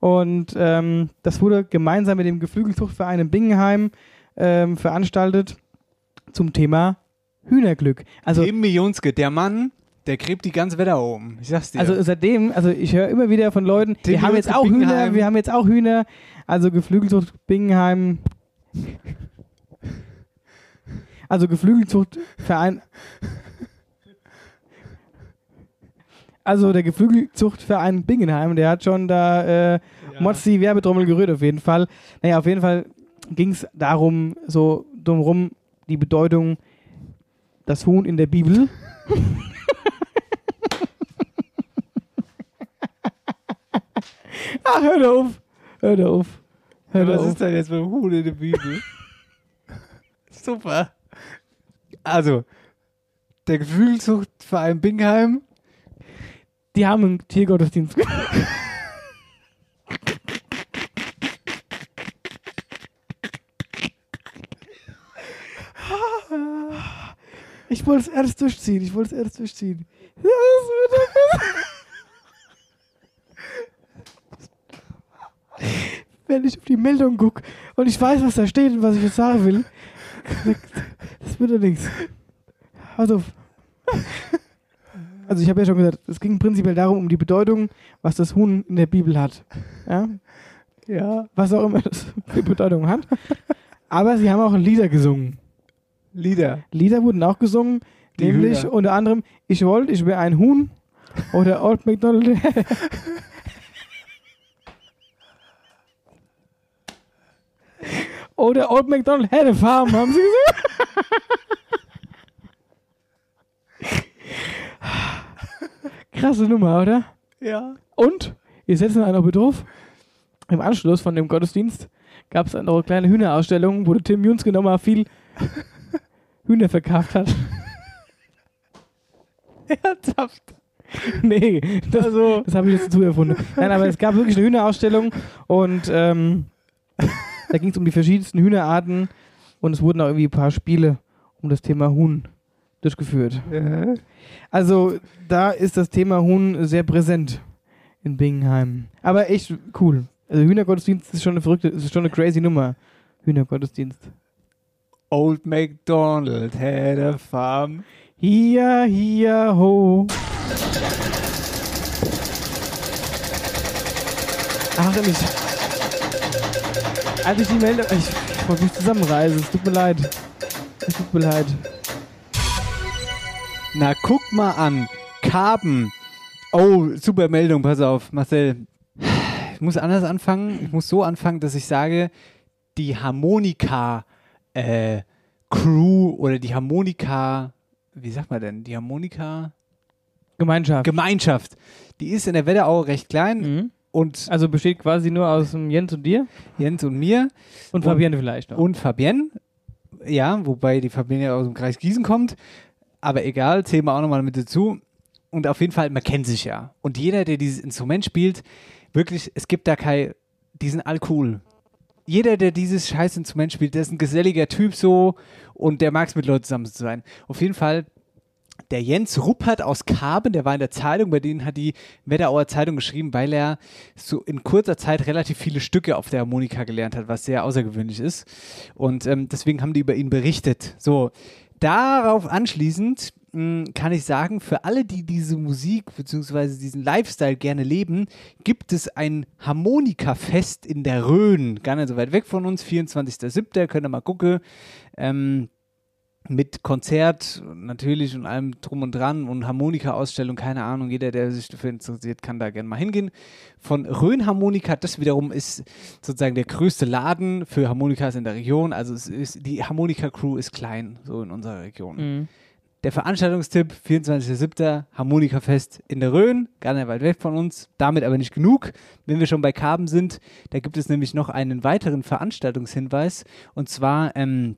Und ähm, das wurde gemeinsam mit dem Geflügelzuchtverein in Bingenheim ähm, veranstaltet zum Thema Hühnerglück. Also Tim Millionske, der Mann, der gräbt die ganze Wetter um. Ich sag's dir. Also seitdem, also ich höre immer wieder von Leuten, Tim wir haben jetzt auch Hühner, Bingenheim. wir haben jetzt auch Hühner, also Geflügelzucht Bingenheim. Also Geflügelzuchtverein. Also der Geflügelzuchtverein Bingenheim, der hat schon da äh, Mods die Werbetrommel gerührt auf jeden Fall. Naja, auf jeden Fall ging es darum, so drumherum die Bedeutung das Huhn in der Bibel. Ach, hör doch auf. Hör doch auf. Hör was auf. ist denn jetzt mit dem Huhn in der Bibel? Super. Also, der Geflügelzuchtverein Bingheim. Die haben einen Tiergottesdienst. Ich wollte es erst durchziehen. Ich wollte es erst durchziehen. Ja, das Wenn ich auf die Meldung gucke und ich weiß, was da steht und was ich jetzt sagen will, das wird ja nichts. Also, also ich habe ja schon gesagt, es ging prinzipiell darum, um die Bedeutung, was das Huhn in der Bibel hat. Ja? Ja. Was auch immer das für Bedeutung hat. Aber sie haben auch Lieder gesungen. Lieder. Lieder wurden auch gesungen, Die nämlich Hühner. unter anderem Ich wollte, ich wäre ein Huhn oder Old MacDonald. oder Old MacDonald had a farm, haben sie gesagt. Krasse Nummer, oder? Ja. Und, ihr setzt noch einen auf drauf. Im Anschluss von dem Gottesdienst gab es eine kleine Hühnerausstellung, wo der Tim Junske nochmal viel Hühner verkauft hat. Ernsthaft. nee, das, Also- das habe ich jetzt dazu erfunden. Nein, aber es gab wirklich eine Hühnerausstellung und ähm, da ging es um die verschiedensten Hühnerarten und es wurden auch irgendwie ein paar Spiele um das Thema Huhn durchgeführt. Äh, Also da ist das Thema Huhn sehr präsent in Bingenheim. Aber echt cool. Also Hühnergottesdienst ist schon eine verrückte, ist schon eine crazy Nummer. Hühnergottesdienst. Old MacDonald had a farm. Hier, hier, ho. Ach, ich. Als ich die Meldung. Ich, ich wollte mich zusammenreißen. Es tut mir leid. Es tut mir leid. Na, guck mal an. Karben. Oh, super Meldung, pass auf, Marcel. Ich muss anders anfangen. Ich muss so anfangen, dass ich sage, die Harmonika äh, Crew oder die Harmonika, wie sagt man denn? Die Harmonika Gemeinschaft. Gemeinschaft. Die ist in der Wetterau recht klein Mhm. und Also besteht quasi nur aus Jens und dir Jens und mir und Fabienne vielleicht noch. und Fabienne Ja, wobei die Familie aus dem Kreis Gießen kommt. Aber egal, zählen wir auch nochmal mit dazu. Und auf jeden Fall, man kennt sich ja. Und jeder, der dieses Instrument spielt, wirklich, es gibt da kein, die sind all cool. Jeder, der dieses scheiß Instrument spielt, der ist ein geselliger Typ so und der mag es mit Leuten zusammen zu sein. Auf jeden Fall, der Jens Ruppert aus Karben, der war in der Zeitung, bei denen hat die Wetterauer Zeitung geschrieben, weil er so in kurzer Zeit relativ viele Stücke auf der Harmonika gelernt hat, was sehr außergewöhnlich ist. Und ähm, deswegen haben die über ihn berichtet. So, darauf anschließend kann ich sagen, für alle, die diese Musik bzw. diesen Lifestyle gerne leben, gibt es ein Harmonikafest in der Rhön. Gar nicht so weit weg von uns, 24.07. Könnt ihr mal gucken. Ähm, mit Konzert natürlich und allem drum und dran und Harmonika-Ausstellung, keine Ahnung, jeder, der sich dafür interessiert, kann da gerne mal hingehen. Von Rhön Harmonika, das wiederum ist sozusagen der größte Laden für Harmonikas in der Region. Also ist, die Harmonika-Crew ist klein, so in unserer Region. Mhm. Der Veranstaltungstipp, 24.07. Harmonikafest in der Rhön, gar nicht weit weg von uns, damit aber nicht genug. Wenn wir schon bei Karben sind, da gibt es nämlich noch einen weiteren Veranstaltungshinweis und zwar ähm,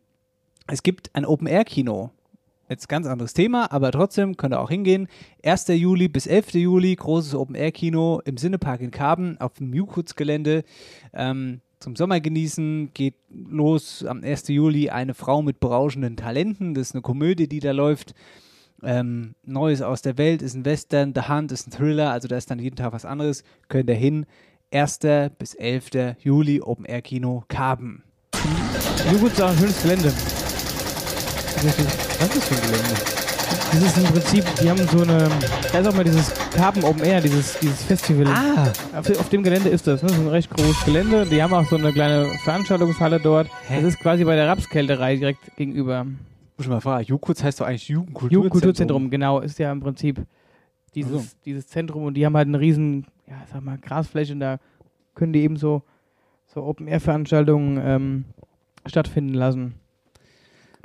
es gibt ein Open-Air-Kino. Jetzt ganz anderes Thema, aber trotzdem könnt ihr auch hingehen. 1. Juli bis 11. Juli, großes Open-Air-Kino im Sinnepark in Karben auf dem Mukutz-Gelände. Ähm, zum Sommer genießen geht los am 1. Juli eine Frau mit berauschenden Talenten. Das ist eine Komödie, die da läuft. Ähm, Neues aus der Welt ist ein Western, The Hunt ist ein Thriller, also da ist dann jeden Tag was anderes. Könnt ihr hin. 1. bis 11. Juli Open Air Kino Karben. Ein schönes Gelände. Was ist für ein Gelände? Das ist im Prinzip, die haben so eine, da ist auch mal dieses Karpen Open Air, dieses, dieses Festival. Ah, Auf, auf dem Gelände ist das, ne? Das ist ein recht großes Gelände. Die haben auch so eine kleine Veranstaltungshalle dort. Hä? Das ist quasi bei der Rapskälterei direkt gegenüber. muss ich mal fragen. Jukuts heißt doch eigentlich Jugendkulturzentrum. Jugendkulturzentrum, genau, ist ja im Prinzip dieses, Ach so. dieses Zentrum und die haben halt eine riesen, ja, sag mal, Grasfläche und da können die eben so, so Open-Air-Veranstaltungen ähm, stattfinden lassen.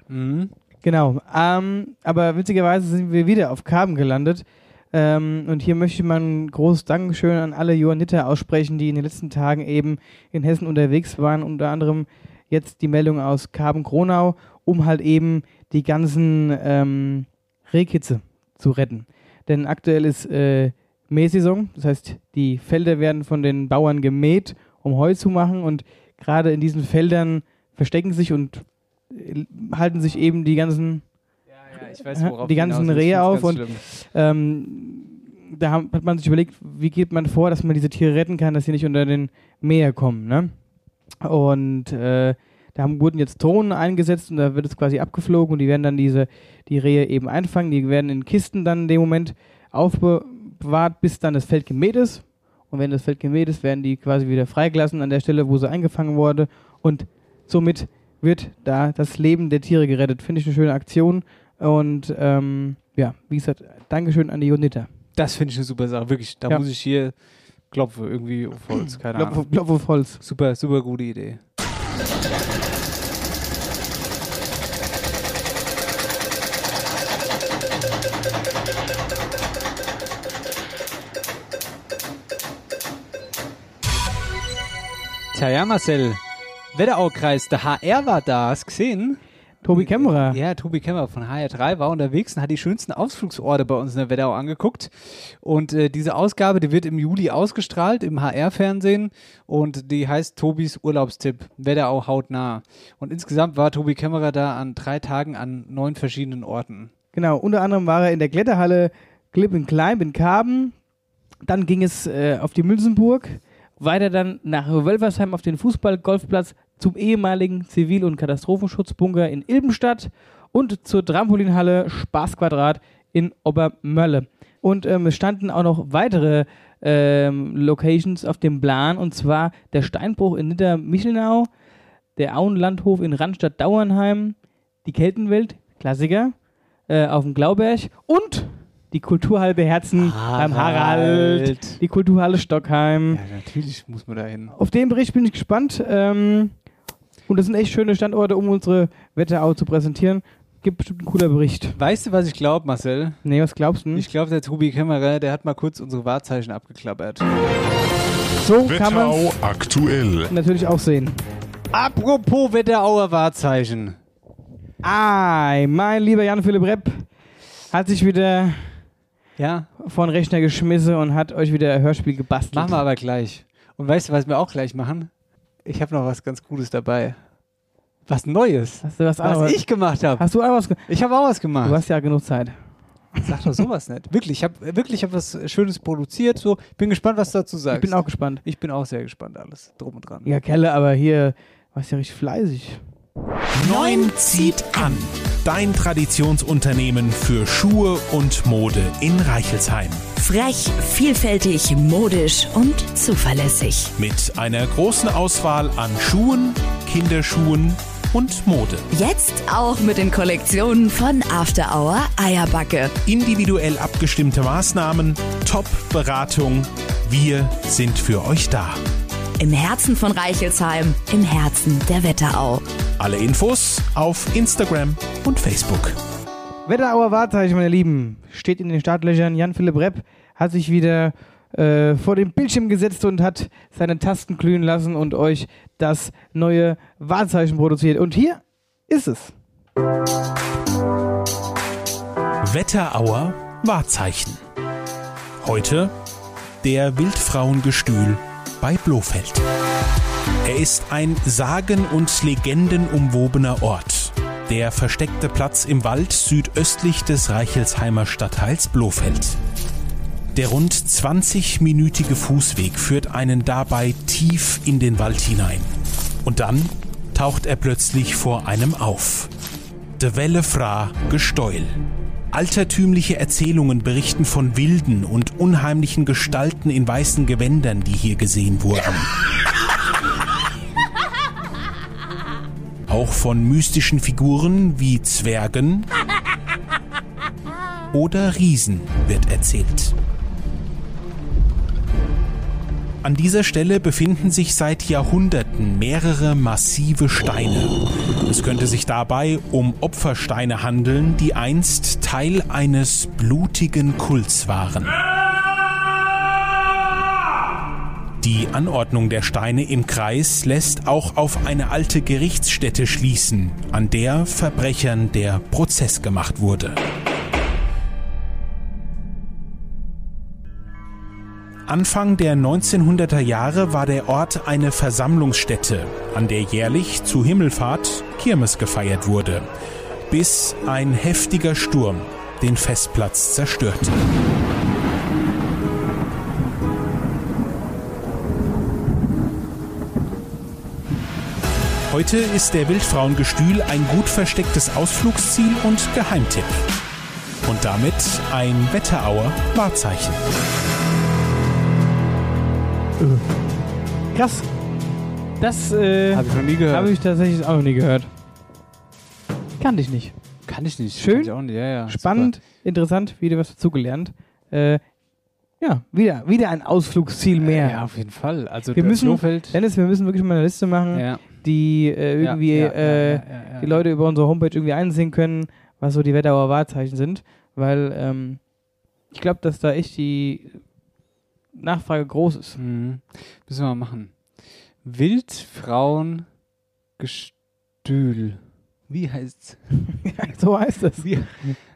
Mhm. Genau, ähm, aber witzigerweise sind wir wieder auf Karben gelandet. Ähm, und hier möchte man ein großes Dankeschön an alle Johanniter aussprechen, die in den letzten Tagen eben in Hessen unterwegs waren. Unter anderem jetzt die Meldung aus Karben-Kronau, um halt eben die ganzen ähm, Rehkitze zu retten. Denn aktuell ist äh, Mähsaison, das heißt, die Felder werden von den Bauern gemäht, um Heu zu machen. Und gerade in diesen Feldern verstecken sich und halten sich eben die ganzen Ja, weiß, Ja, worauf die ganzen. Rehe auf und- ähm, da hat man sich überlegt, wie geht man vor, dass man diese Tiere retten kann, dass sie nicht unter den Mäher kommen. Ne? Und äh, da haben, wurden jetzt Drohnen eingesetzt und da wird es quasi abgeflogen und die werden dann diese die Rehe eben einfangen. Die werden in Kisten dann in dem Moment aufbewahrt, bis dann das Feld gemäht ist. Und wenn das Feld gemäht ist, werden die quasi wieder freigelassen an der Stelle, wo sie eingefangen wurde. Und somit wird da das Leben der Tiere gerettet. Finde ich eine schöne Aktion. Und ähm, ja, wie gesagt, Dankeschön an die Jonita. Das finde ich eine super Sache. Wirklich, da Ja. muss ich hier klopfen, irgendwie auf Holz. Keine Klopf, Ahnung. auf- Klopf auf Holz. Super, super gute Idee. Tja, ja, Marcel. Wetteraukreis, der HR war da, hast du gesehen? Tobi Kämmerer. Ja, Tobi Kämmerer von HR3 war unterwegs und hat die schönsten Ausflugsorte bei uns in der Wetterau angeguckt. Und äh, diese Ausgabe, die wird im Juli ausgestrahlt im HR-Fernsehen und die heißt Tobis Urlaubstipp, Wetterau hautnah. Und insgesamt war Tobi Kämmerer da an drei Tagen an neun verschiedenen Orten. Genau, unter anderem war er in der Kletterhalle Clip and Climb in Karben. Dann ging es äh, auf die Münzenburg. Weiter dann nach Wölversheim auf den Fußball-Golfplatz zum ehemaligen Zivil- und Katastrophenschutzbunker in Ilbenstadt und zur Trampolinhalle Spaßquadrat in Obermölle. Und ähm, es standen auch noch weitere ähm, Locations auf dem Plan, und zwar der Steinbruch in Niedermichelnau, der Auenlandhof in Randstadt-Dauernheim, die Keltenwelt, Klassiker, äh, auf dem Glauberg und die Kulturhalle Herzen beim Harald, die Kulturhalle Stockheim. Ja, natürlich muss man da hin. Auf den Bericht bin ich gespannt. Ähm, und das sind echt schöne Standorte, um unsere Wetterau zu präsentieren. Gibt bestimmt ein cooler Bericht. Weißt du, was ich glaube, Marcel? Nee, was glaubst du? Ich glaube, der Tobi Kämmerer, der hat mal kurz unsere Wahrzeichen abgeklappert. so kann man Wetterau aktuell. natürlich auch sehen. Apropos Wetterauer Wahrzeichen. Ei, mein lieber Jan-Philipp Repp hat sich wieder Ja, vor den Rechner geschmissen und hat euch wieder ein Hörspiel gebastelt. machen wir aber gleich. Und weißt du, was wir auch gleich machen? Ich habe noch was ganz Gutes dabei. Was Neues. Hast du was Was anderes? ich gemacht habe. Hast du auch was ge Ich habe auch was Du gemacht. hast ja genug Zeit. Sag doch sowas nicht. Wirklich, ich habe wirklich ich hab was Schönes produziert. So, bin gespannt, was du dazu sagst. Ich bin auch gespannt. Ich bin auch sehr gespannt, alles drum und dran. Ja, Kelle, aber hier warst ja richtig fleißig. Neun zieht an. Dein Traditionsunternehmen für Schuhe und Mode in Reichelsheim. Frech, vielfältig, modisch und zuverlässig. Mit einer großen Auswahl an Schuhen, Kinderschuhen und Mode. Jetzt auch mit den Kollektionen von After Hour Eierbacke. Individuell abgestimmte Maßnahmen, Top-Beratung. Wir sind für euch da. Im Herzen von Reichelsheim, im Herzen der Wetterau. Alle Infos auf Instagram und Facebook. Wetterauer Wahrzeichen, meine Lieben, steht in den Startlöchern. Jan-Philipp Repp hat sich wieder äh, vor den Bildschirm gesetzt und hat seine Tasten glühen lassen und euch das neue Wahrzeichen produziert. Und hier ist es. Wetterauer Wahrzeichen. Heute der Wildfrauengestühl bei Blofeld. Er ist ein sagen- und legendenumwobener Ort. Der versteckte Platz im Wald südöstlich des Reichelsheimer Stadtteils Blofeld. Der rund 20-minütige Fußweg führt einen dabei tief in den Wald hinein. Und dann taucht er plötzlich vor einem auf. De Welle Fra Gesteuel. Altertümliche Erzählungen berichten von wilden und unheimlichen Gestalten in weißen Gewändern, die hier gesehen wurden. Auch von mystischen Figuren wie Zwergen oder Riesen wird erzählt. An dieser Stelle befinden sich seit Jahrhunderten mehrere massive Steine. Es könnte sich dabei um Opfersteine handeln, die einst Teil eines blutigen Kults waren. Die Anordnung der Steine im Kreis lässt auch auf eine alte Gerichtsstätte schließen, an der Verbrechern der Prozess gemacht wurde. Anfang der 1900er Jahre war der Ort eine Versammlungsstätte, an der jährlich zu Himmelfahrt Kirmes gefeiert wurde, bis ein heftiger Sturm den Festplatz zerstörte. Heute ist der Wildfrauengestühl ein gut verstecktes Ausflugsziel und Geheimtipp. Und damit ein Wetterauer Wahrzeichen. Krass. Das äh, Habe ich noch nie gehört. habe ich tatsächlich auch noch nie gehört. Kannte ich nicht. Kann ich nicht. Schön. Kann ich nicht. Ja, ja, Spannend, interessant, wieder was dazugelernt. Äh, ja, wieder, wieder ein Ausflugsziel Super. mehr. Ja, auf jeden Fall. Also Wir müssen- Blofeld. Dennis, wir müssen wirklich mal eine Liste machen, Ja, die äh, irgendwie äh, die Leute über unsere Homepage irgendwie einsehen können, was so die Wetterauer Wahrzeichen sind, weil ähm, ich glaube, dass da echt die Nachfrage groß ist. Mhm. Müssen wir mal machen. Wildfrauengestühl. Wie heißt's? so heißt das. Wie?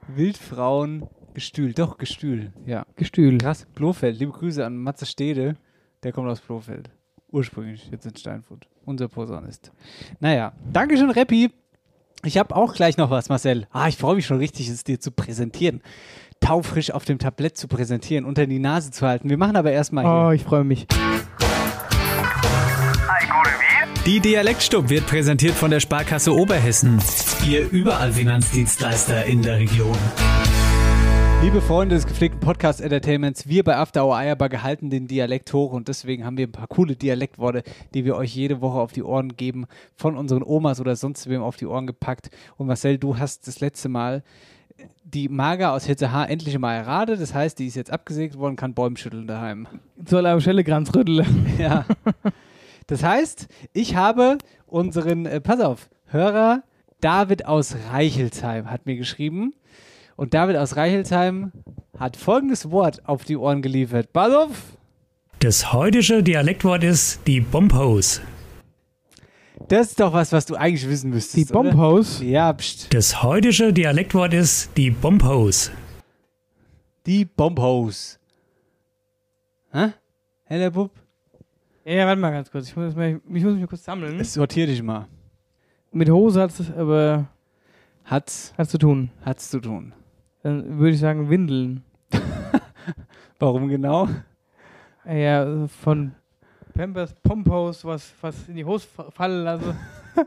Wildfrauengestühl. Doch, Gestühl. Ja. Gestühl. Krass. Blofeld. Liebe Grüße an Matze Stede. Der kommt aus Blofeld. Ursprünglich. Jetzt in Steinfurt. Unser Posaunist. Naja. Dankeschön, Reppi. Ich habe auch gleich noch was, Marcel. Ah, ich freue mich schon richtig, es dir zu präsentieren. Taufrisch auf dem Tablett zu präsentieren, unter die Nase zu halten. Wir machen aber erstmal hier. Oh, ich freue mich. Die Dialektstub wird präsentiert von der Sparkasse Oberhessen. Ihr überall Finanzdienstleister in der Region. Liebe Freunde des gepflegten Podcast-Entertainments, wir bei After Hour Eierbagge halten den Dialekt hoch und deswegen haben wir ein paar coole Dialektworte, die wir euch jede Woche auf die Ohren geben, von unseren Omas oder sonst wem auf die Ohren gepackt. Und Marcel, du hast das letzte Mal die Mager aus Hitzehaar endlich mal erratet, das heißt, die ist jetzt abgesägt worden, kann Bäume schütteln daheim. Soll am Schellekranz rütteln. Ja. Das heißt, ich habe unseren, äh, pass auf, Hörer David aus Reichelsheim hat mir geschrieben. Und David aus Reichelsheim hat folgendes Wort auf die Ohren geliefert. Pass auf! Das heutige Dialektwort ist die Bombhose. Das ist doch was, was du eigentlich wissen müsstest. Die Bombhaus? Ja, pst. Das heutige Dialektwort ist die Bombhose. Die Bombhose. Hä? Heller Bub? Ja, ja, warte mal ganz kurz. Ich muss, mal, ich muss mich kurz sammeln. Es sortier dich mal. Mit Hose hat es aber Hat's, hat's zu tun. hat's zu tun. Dann würde ich sagen Windeln. Warum genau? Ja, von Pampers Pompos, was, was in die Hose fa- fallen lasse.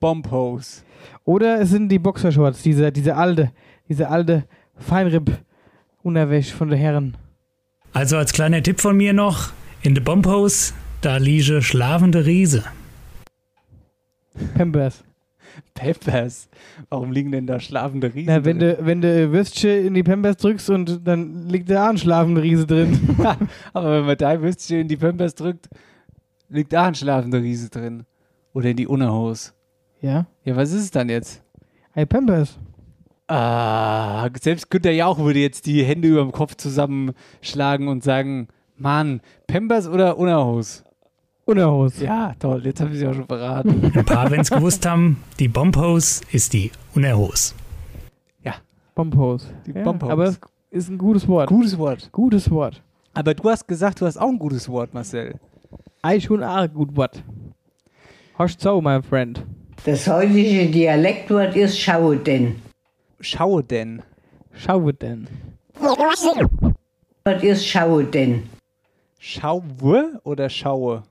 Bombhose. Oder es sind die Boxershorts, diese, diese alte, diese alte Feinripp-Unterwäsche von den Herren. Also als kleiner Tipp von mir noch, in der Bombhose, da liege schlafende Riese. Pampers. Pampers. Warum liegen denn da schlafende Riesen? Na, wenn drin? du, wenn du Würstchen in die Pampers drückst und dann liegt da ein schlafende Riese drin. Aber wenn man dein Würstchen in die Pampers drückt, liegt da ein schlafender Riese drin. Oder in die Unterhose. ja? Ja, was ist es dann jetzt? Hey, Pampers. Ah, selbst Günter Jauch würde jetzt die Hände über dem Kopf zusammenschlagen und sagen, Mann, Pampers oder Unterhose? Unterhose. Ja, toll, jetzt habe ich sie auch schon verraten. Ein paar, wenn es gewusst haben, die Bombhose ist die Unterhose. Bombhose. Die ja, Bombhose. Aber es ist ein gutes Wort. Gutes Wort. Gutes Wort. Aber du hast gesagt, du hast auch ein gutes Wort, Marcel. Ei schon ein gut Wort. Hast so, mein Friend. Das heutige Dialektwort ist Schaue denn. Schaue denn. Schau denn. Was ist Schaue denn? Schaue oder Schaue?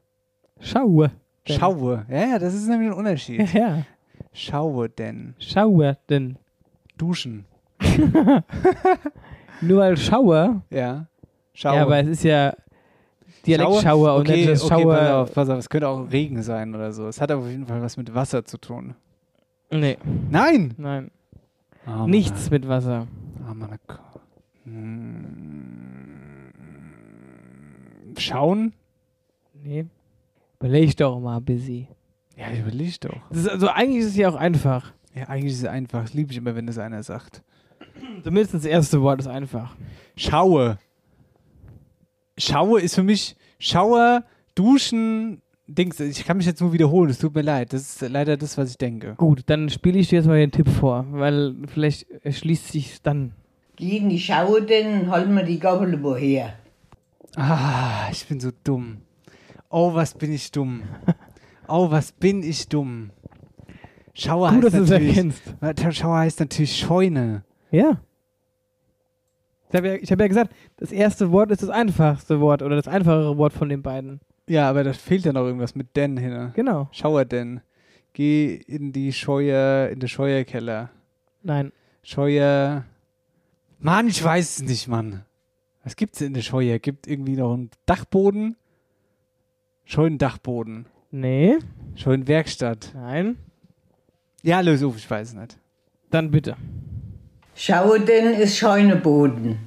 Schaue. denn. Schaue. Ja, ja, das ist nämlich ein Unterschied. Ja. Schaue denn. Schaue denn. Duschen. Nur als Schauer. Ja. Schaue. Ja, aber es ist ja Dialektschauer und okay, nicht das okay, Schauer. pass auf, pass auf, es könnte auch Regen sein oder so. Es hat aber auf jeden Fall was mit Wasser zu tun. Nee, Nein! nein. Oh, Nichts mit Wasser. Oh, Mann. Hm. Schauen? Nee. Überleg doch mal bisschen. Ja, ich überleg doch. Das ist, also eigentlich ist es ja auch einfach. Ja, eigentlich ist es einfach. Das liebe ich immer, wenn das einer sagt. Zumindest das erste Wort ist einfach. Schaue. Schaue ist für mich Schauer, Duschen, Dings. Ich kann mich jetzt nur wiederholen, es tut mir leid. Das ist leider das, was ich denke. Gut, dann spiele ich dir jetzt mal den Tipp vor, weil vielleicht erschließt sich dann. Geh in die Schaue denn und hol mir die Gabel woher. Ah, ich bin so dumm. Oh, was bin ich dumm. Oh, was bin ich dumm. Schauer Gut, dass heißt du es natürlich. erkennst. Schauer heißt natürlich Scheune. Ja. Ich habe ja, hab ja gesagt, das erste Wort ist das einfachste Wort oder das einfachere Wort von den beiden. Ja, aber da fehlt ja noch irgendwas mit denn hin. Genau. Schauer denn. Geh in die Scheuer, in den Scheuerkeller. Nein. Scheuer. Mann, ich weiß es nicht, Mann. Was gibt's in der Scheuer? Gibt irgendwie noch einen Dachboden? Scheunendachboden. Nee. Scheunenwerkstatt. Nein. Ja, löse auf, ich weiß es nicht. Dann bitte. Schaue denn ist Scheuneboden.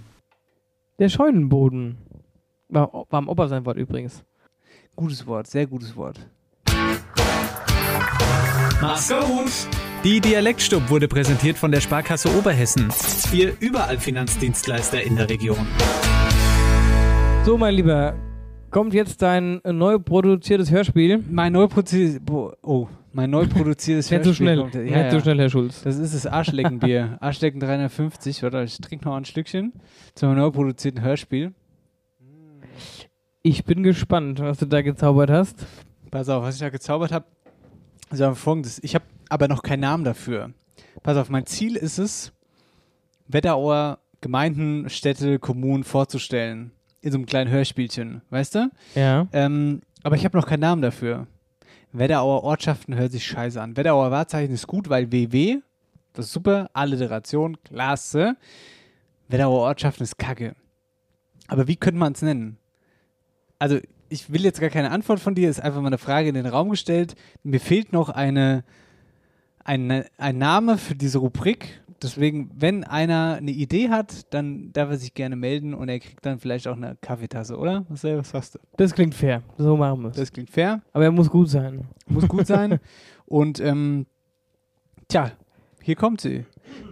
Der Scheunenboden. War, war am Opa sein Wort übrigens. Gutes Wort, sehr gutes Wort. Mach's gut! Die Dialektstub wurde präsentiert von der Sparkasse Oberhessen. Ihr überall Finanzdienstleister in der Region. So, mein Lieber, kommt jetzt dein neu produziertes Hörspiel. Mein neu produziertes, oh, mein neu produziertes Nicht so Hörspiel schnell, kommt- Ja, ja. schnell, Herr Schulz. Das ist das Arschleckenbier. Arschlecken 350. Warte, ich trinke noch ein Schlückchen zu meinem neu produzierten Hörspiel. Ich bin gespannt, was du da gezaubert hast. Pass auf, was ich da gezaubert habe, folgendes. Ich habe aber noch keinen Namen dafür. Pass auf, mein Ziel ist es, Wetterauer Gemeinden, Städte, Kommunen vorzustellen. In so einem kleinen Hörspielchen, weißt du? Ja. Ähm, aber ich habe noch keinen Namen dafür. Wetterauer Ortschaften hört sich scheiße an. Wetterauer Wahrzeichen ist gut, weil WW, das ist super, Alliteration, klasse. Wetterauer Ortschaften ist kacke. Aber wie könnte man es nennen? Also, ich will jetzt gar keine Antwort von dir, ist einfach mal eine Frage in den Raum gestellt. Mir fehlt noch eine, eine, ein Name für diese Rubrik. Deswegen, wenn einer eine Idee hat, dann darf er sich gerne melden und er kriegt dann vielleicht auch eine Kaffeetasse, oder? Was, was sagst du? Das klingt fair. So machen wir es. Das klingt fair. Aber er muss gut sein. Muss gut sein. Und ähm, tja, hier kommt sie.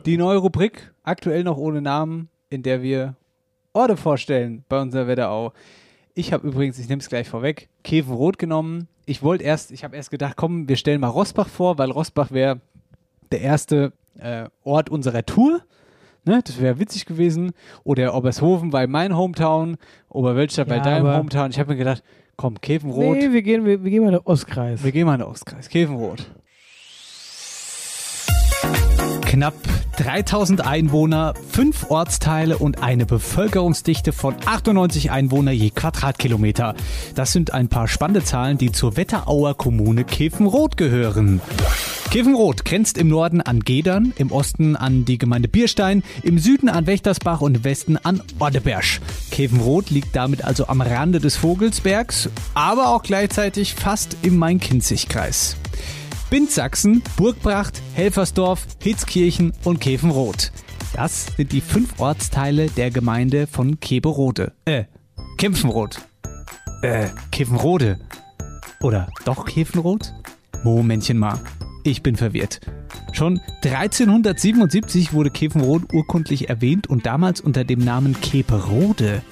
Die neue Rubrik, aktuell noch ohne Namen, in der wir Orte vorstellen bei unserer Wetterau. Ich habe übrigens, ich nehme es gleich vorweg, Kevenrot genommen. Ich wollte erst, ich habe erst gedacht, komm, wir stellen mal Rossbach vor, weil Rossbach wäre der erste äh, Ort unserer Tour. Ne, das wäre witzig gewesen. Oder Obershofen, weil mein Hometown, Oberwölstadt, Ja, dein aber- Hometown. Ich habe mir gedacht, komm, Kevenrot. Nee, wir gehen, wir, wir gehen mal in den Ostkreis. Wir gehen mal in den Ostkreis. Kevenrot. Knapp 3000 Einwohner, fünf Ortsteile und eine Bevölkerungsdichte von 98 Einwohner je Quadratkilometer. Das sind ein paar spannende Zahlen, die zur Wetterauer Kommune Kefenroth gehören. Kefenroth grenzt im Norden an Gedern, im Osten an die Gemeinde Bierstein, im Süden an Wächtersbach und im Westen an Ordeberg. Kefenroth liegt damit also am Rande des Vogelsbergs, aber auch gleichzeitig fast im Main-Kinzig-Kreis. Bindsachsen, Burgbracht, Helfersdorf, Hitzkirchen und Kefenroth. Das sind die fünf Ortsteile der Gemeinde von Keberode. Äh, Kempfenroth. Äh, Kefenrode. Oder doch Kefenroth? Momentchen mal. Ich bin verwirrt. Schon 1377 wurde Kefenroth urkundlich erwähnt und damals unter dem Namen Keperode.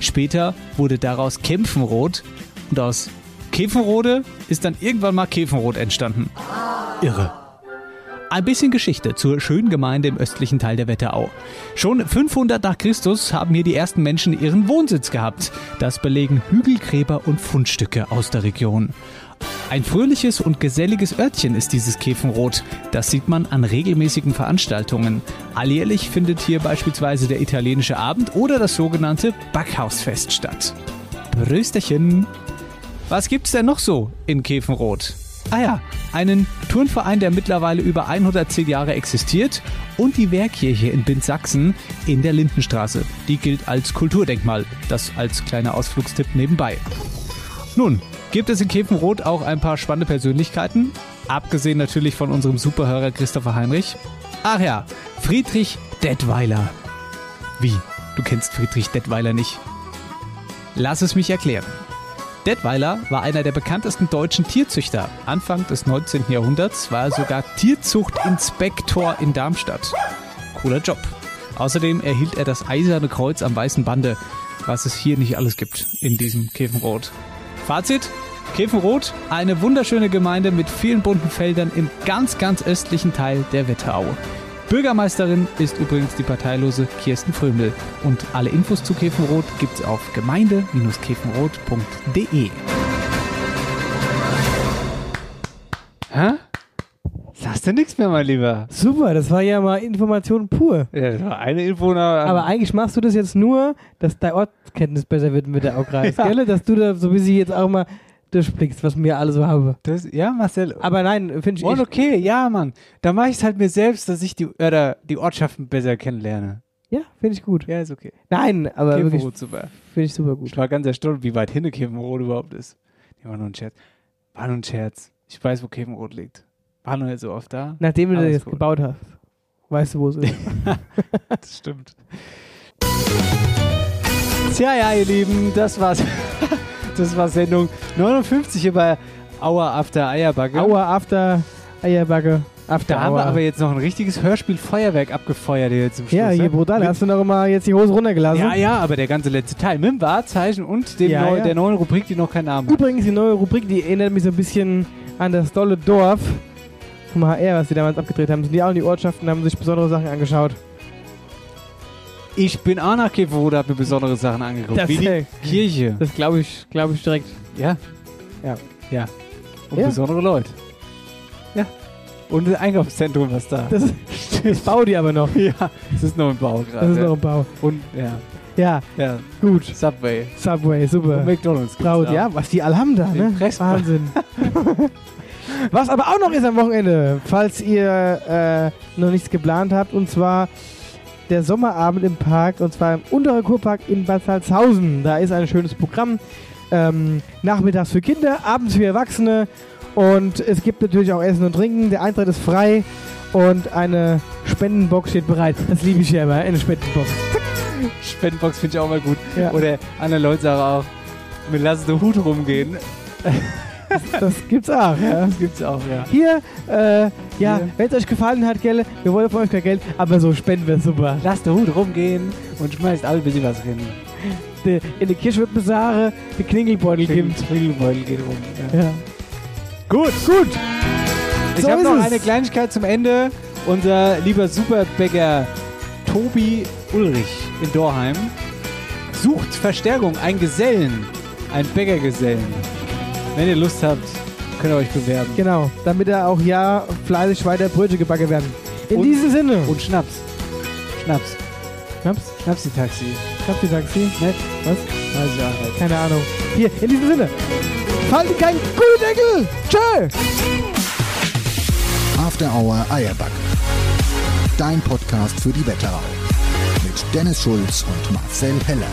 Später wurde daraus Kempfenroth und aus Kefenrode ist dann irgendwann mal Kefenroth entstanden. Irre. Ein bisschen Geschichte zur schönen Gemeinde im östlichen Teil der Wetterau. Schon 500 nach Christus haben hier die ersten Menschen ihren Wohnsitz gehabt. Das belegen Hügelgräber und Fundstücke aus der Region. Ein fröhliches und geselliges Örtchen ist dieses Kefenrot. Das sieht man an regelmäßigen Veranstaltungen. Alljährlich findet hier beispielsweise der italienische Abend oder das sogenannte Backhausfest statt. Prösterchen! Was gibt's denn noch so in Kefenrot? Ah ja, einen Turnverein, der mittlerweile über 110 Jahre existiert und die Wehrkirche in Bindsachsen in der Lindenstraße. Die gilt als Kulturdenkmal. Das als kleiner Ausflugstipp nebenbei. Nun, gibt es in Kefenrot auch ein paar spannende Persönlichkeiten? Abgesehen natürlich von unserem Superhörer Christopher Heinrich. Ach ja, Friedrich Detweiler. Wie? Du kennst Friedrich Detweiler nicht? Lass es mich erklären. Detweiler war einer der bekanntesten deutschen Tierzüchter. Anfang des 19. Jahrhunderts war er sogar Tierzuchtinspektor in Darmstadt. Cooler Job. Außerdem erhielt er das Eiserne Kreuz am Weißen Bande, was es hier nicht alles gibt in diesem Käfenrot. Fazit? Käfenrot, eine wunderschöne Gemeinde mit vielen bunten Feldern im ganz, ganz östlichen Teil der Wetterau. Bürgermeisterin ist übrigens die parteilose Kirsten Frömel. Und alle Infos zu Käfenrot gibt's auf gemeinde-käfenrot.de. Hä? Sagst du nichts mehr, mein Lieber? Super, das war ja mal Information pur. Ja, das war eine Info nach. Aber eigentlich machst du das jetzt nur, dass deine Ortskenntnis besser wird mit der Aukreis, Ja. gell? Dass du da so wie sie jetzt auch mal durchblickst, was wir alle so haben. Das, ja, Marcel. Aber nein, finde ich Und okay, ja, Mann. Da mache ich es halt mir selbst, dass ich die, oder die Ortschaften besser kennenlerne. Ja, finde ich gut. Ja, ist okay. Nein, aber wirklich Käfenrot, super. finde ich super gut. Ich war ganz erstaunt, wie weit hin Käfenrot überhaupt ist. Ja, war nur ein Scherz. War nur ein Scherz. Ich weiß, wo Käfenrot liegt. War nur nicht so oft da. Nachdem du das jetzt gut. gebaut hast, weißt du, wo es ist. das stimmt. Tja, ja, ihr Lieben, das war's. Das war Sendung 59 hier bei Auer After Eierbacke. Aua, After, Eierbacke, After Da haben wir Hour. aber jetzt noch ein richtiges Hörspiel-Feuerwerk abgefeuert hier zum Schluss. Ja, hier ne? brutal. Mit- Hast du noch immer jetzt die Hose runtergelassen? Ja, ja, aber der ganze letzte Teil mit dem Wahrzeichen und dem Ja, neu, ja. der neuen Rubrik, die noch keinen Namen hat. Übrigens, die neue Rubrik, die erinnert mich so ein bisschen an das dolle Dorf vom HR, was die damals abgedreht haben. Sind die auch in die Ortschaften, haben sich besondere Sachen angeschaut. Ich bin auch nach Kevode, hab mir besondere Sachen angeguckt. Das, wie die äh, Kirche. Das glaube ich, glaube ich direkt. Ja. Ja. Ja. Und Ja. besondere Leute. Ja. Und das Einkaufszentrum, was da. Das, das baut die aber noch. ja, das ist noch im Bau gerade. Das ist noch im Bau. Und, ja. Ja, Ja. gut. Subway. Subway, super. Und McDonalds da. ja, was die alle haben da, ne? Impressbar. Wahnsinn. was aber auch noch ist am Wochenende, falls ihr äh, noch nichts geplant habt, und zwar der Sommerabend im Park, und zwar im Unteren Kurpark in Bad Salzhausen. Da ist ein schönes Programm. Ähm, nachmittags für Kinder, abends für Erwachsene. Und es gibt natürlich auch Essen und Trinken. Der Eintritt ist frei und eine Spendenbox steht bereit. Das liebe ich ja immer, eine Spendenbox. Spendenbox finde ich auch mal gut. Ja. Oder andere Leute sagen auch, wir lassen den Hut rumgehen. Das gibt's auch, ja. Das gibt's auch, ja. Hier, äh, ja, wenn es euch gefallen hat, gell, wir wollen von euch kein Geld, aber so spenden wäre super. Lasst den Hut rumgehen und schmeißt alle ein bisschen was rein. de, in der Kirche wird sagen, der Klingelbeutel kommt. Klingelbeutel geht um. Ja. Gut, gut. Ich So habe noch es. eine Kleinigkeit zum Ende. Unser lieber Superbäcker Tobi Ulrich in Dorheim sucht Verstärkung, einen Gesellen, einen Bäckergesellen. Wenn ihr Lust habt, könnt ihr euch bewerben. Genau, damit er auch ja fleißig weiter Brötchen gebacken werden. In Und- diesem Sinne. Und Schnaps. Schnaps. Schnaps? Schnaps die Taxi. Schnaps die Taxi? Nett? Was? Weiß ich auch nicht. Keine Ahnung. Hier, in diesem Sinne. Falten kein Gullideckel. Tschö. After Hour Eierbacke. Dein Podcast für die Wetterau. Mit Dennis Schulz und Marcel Heller.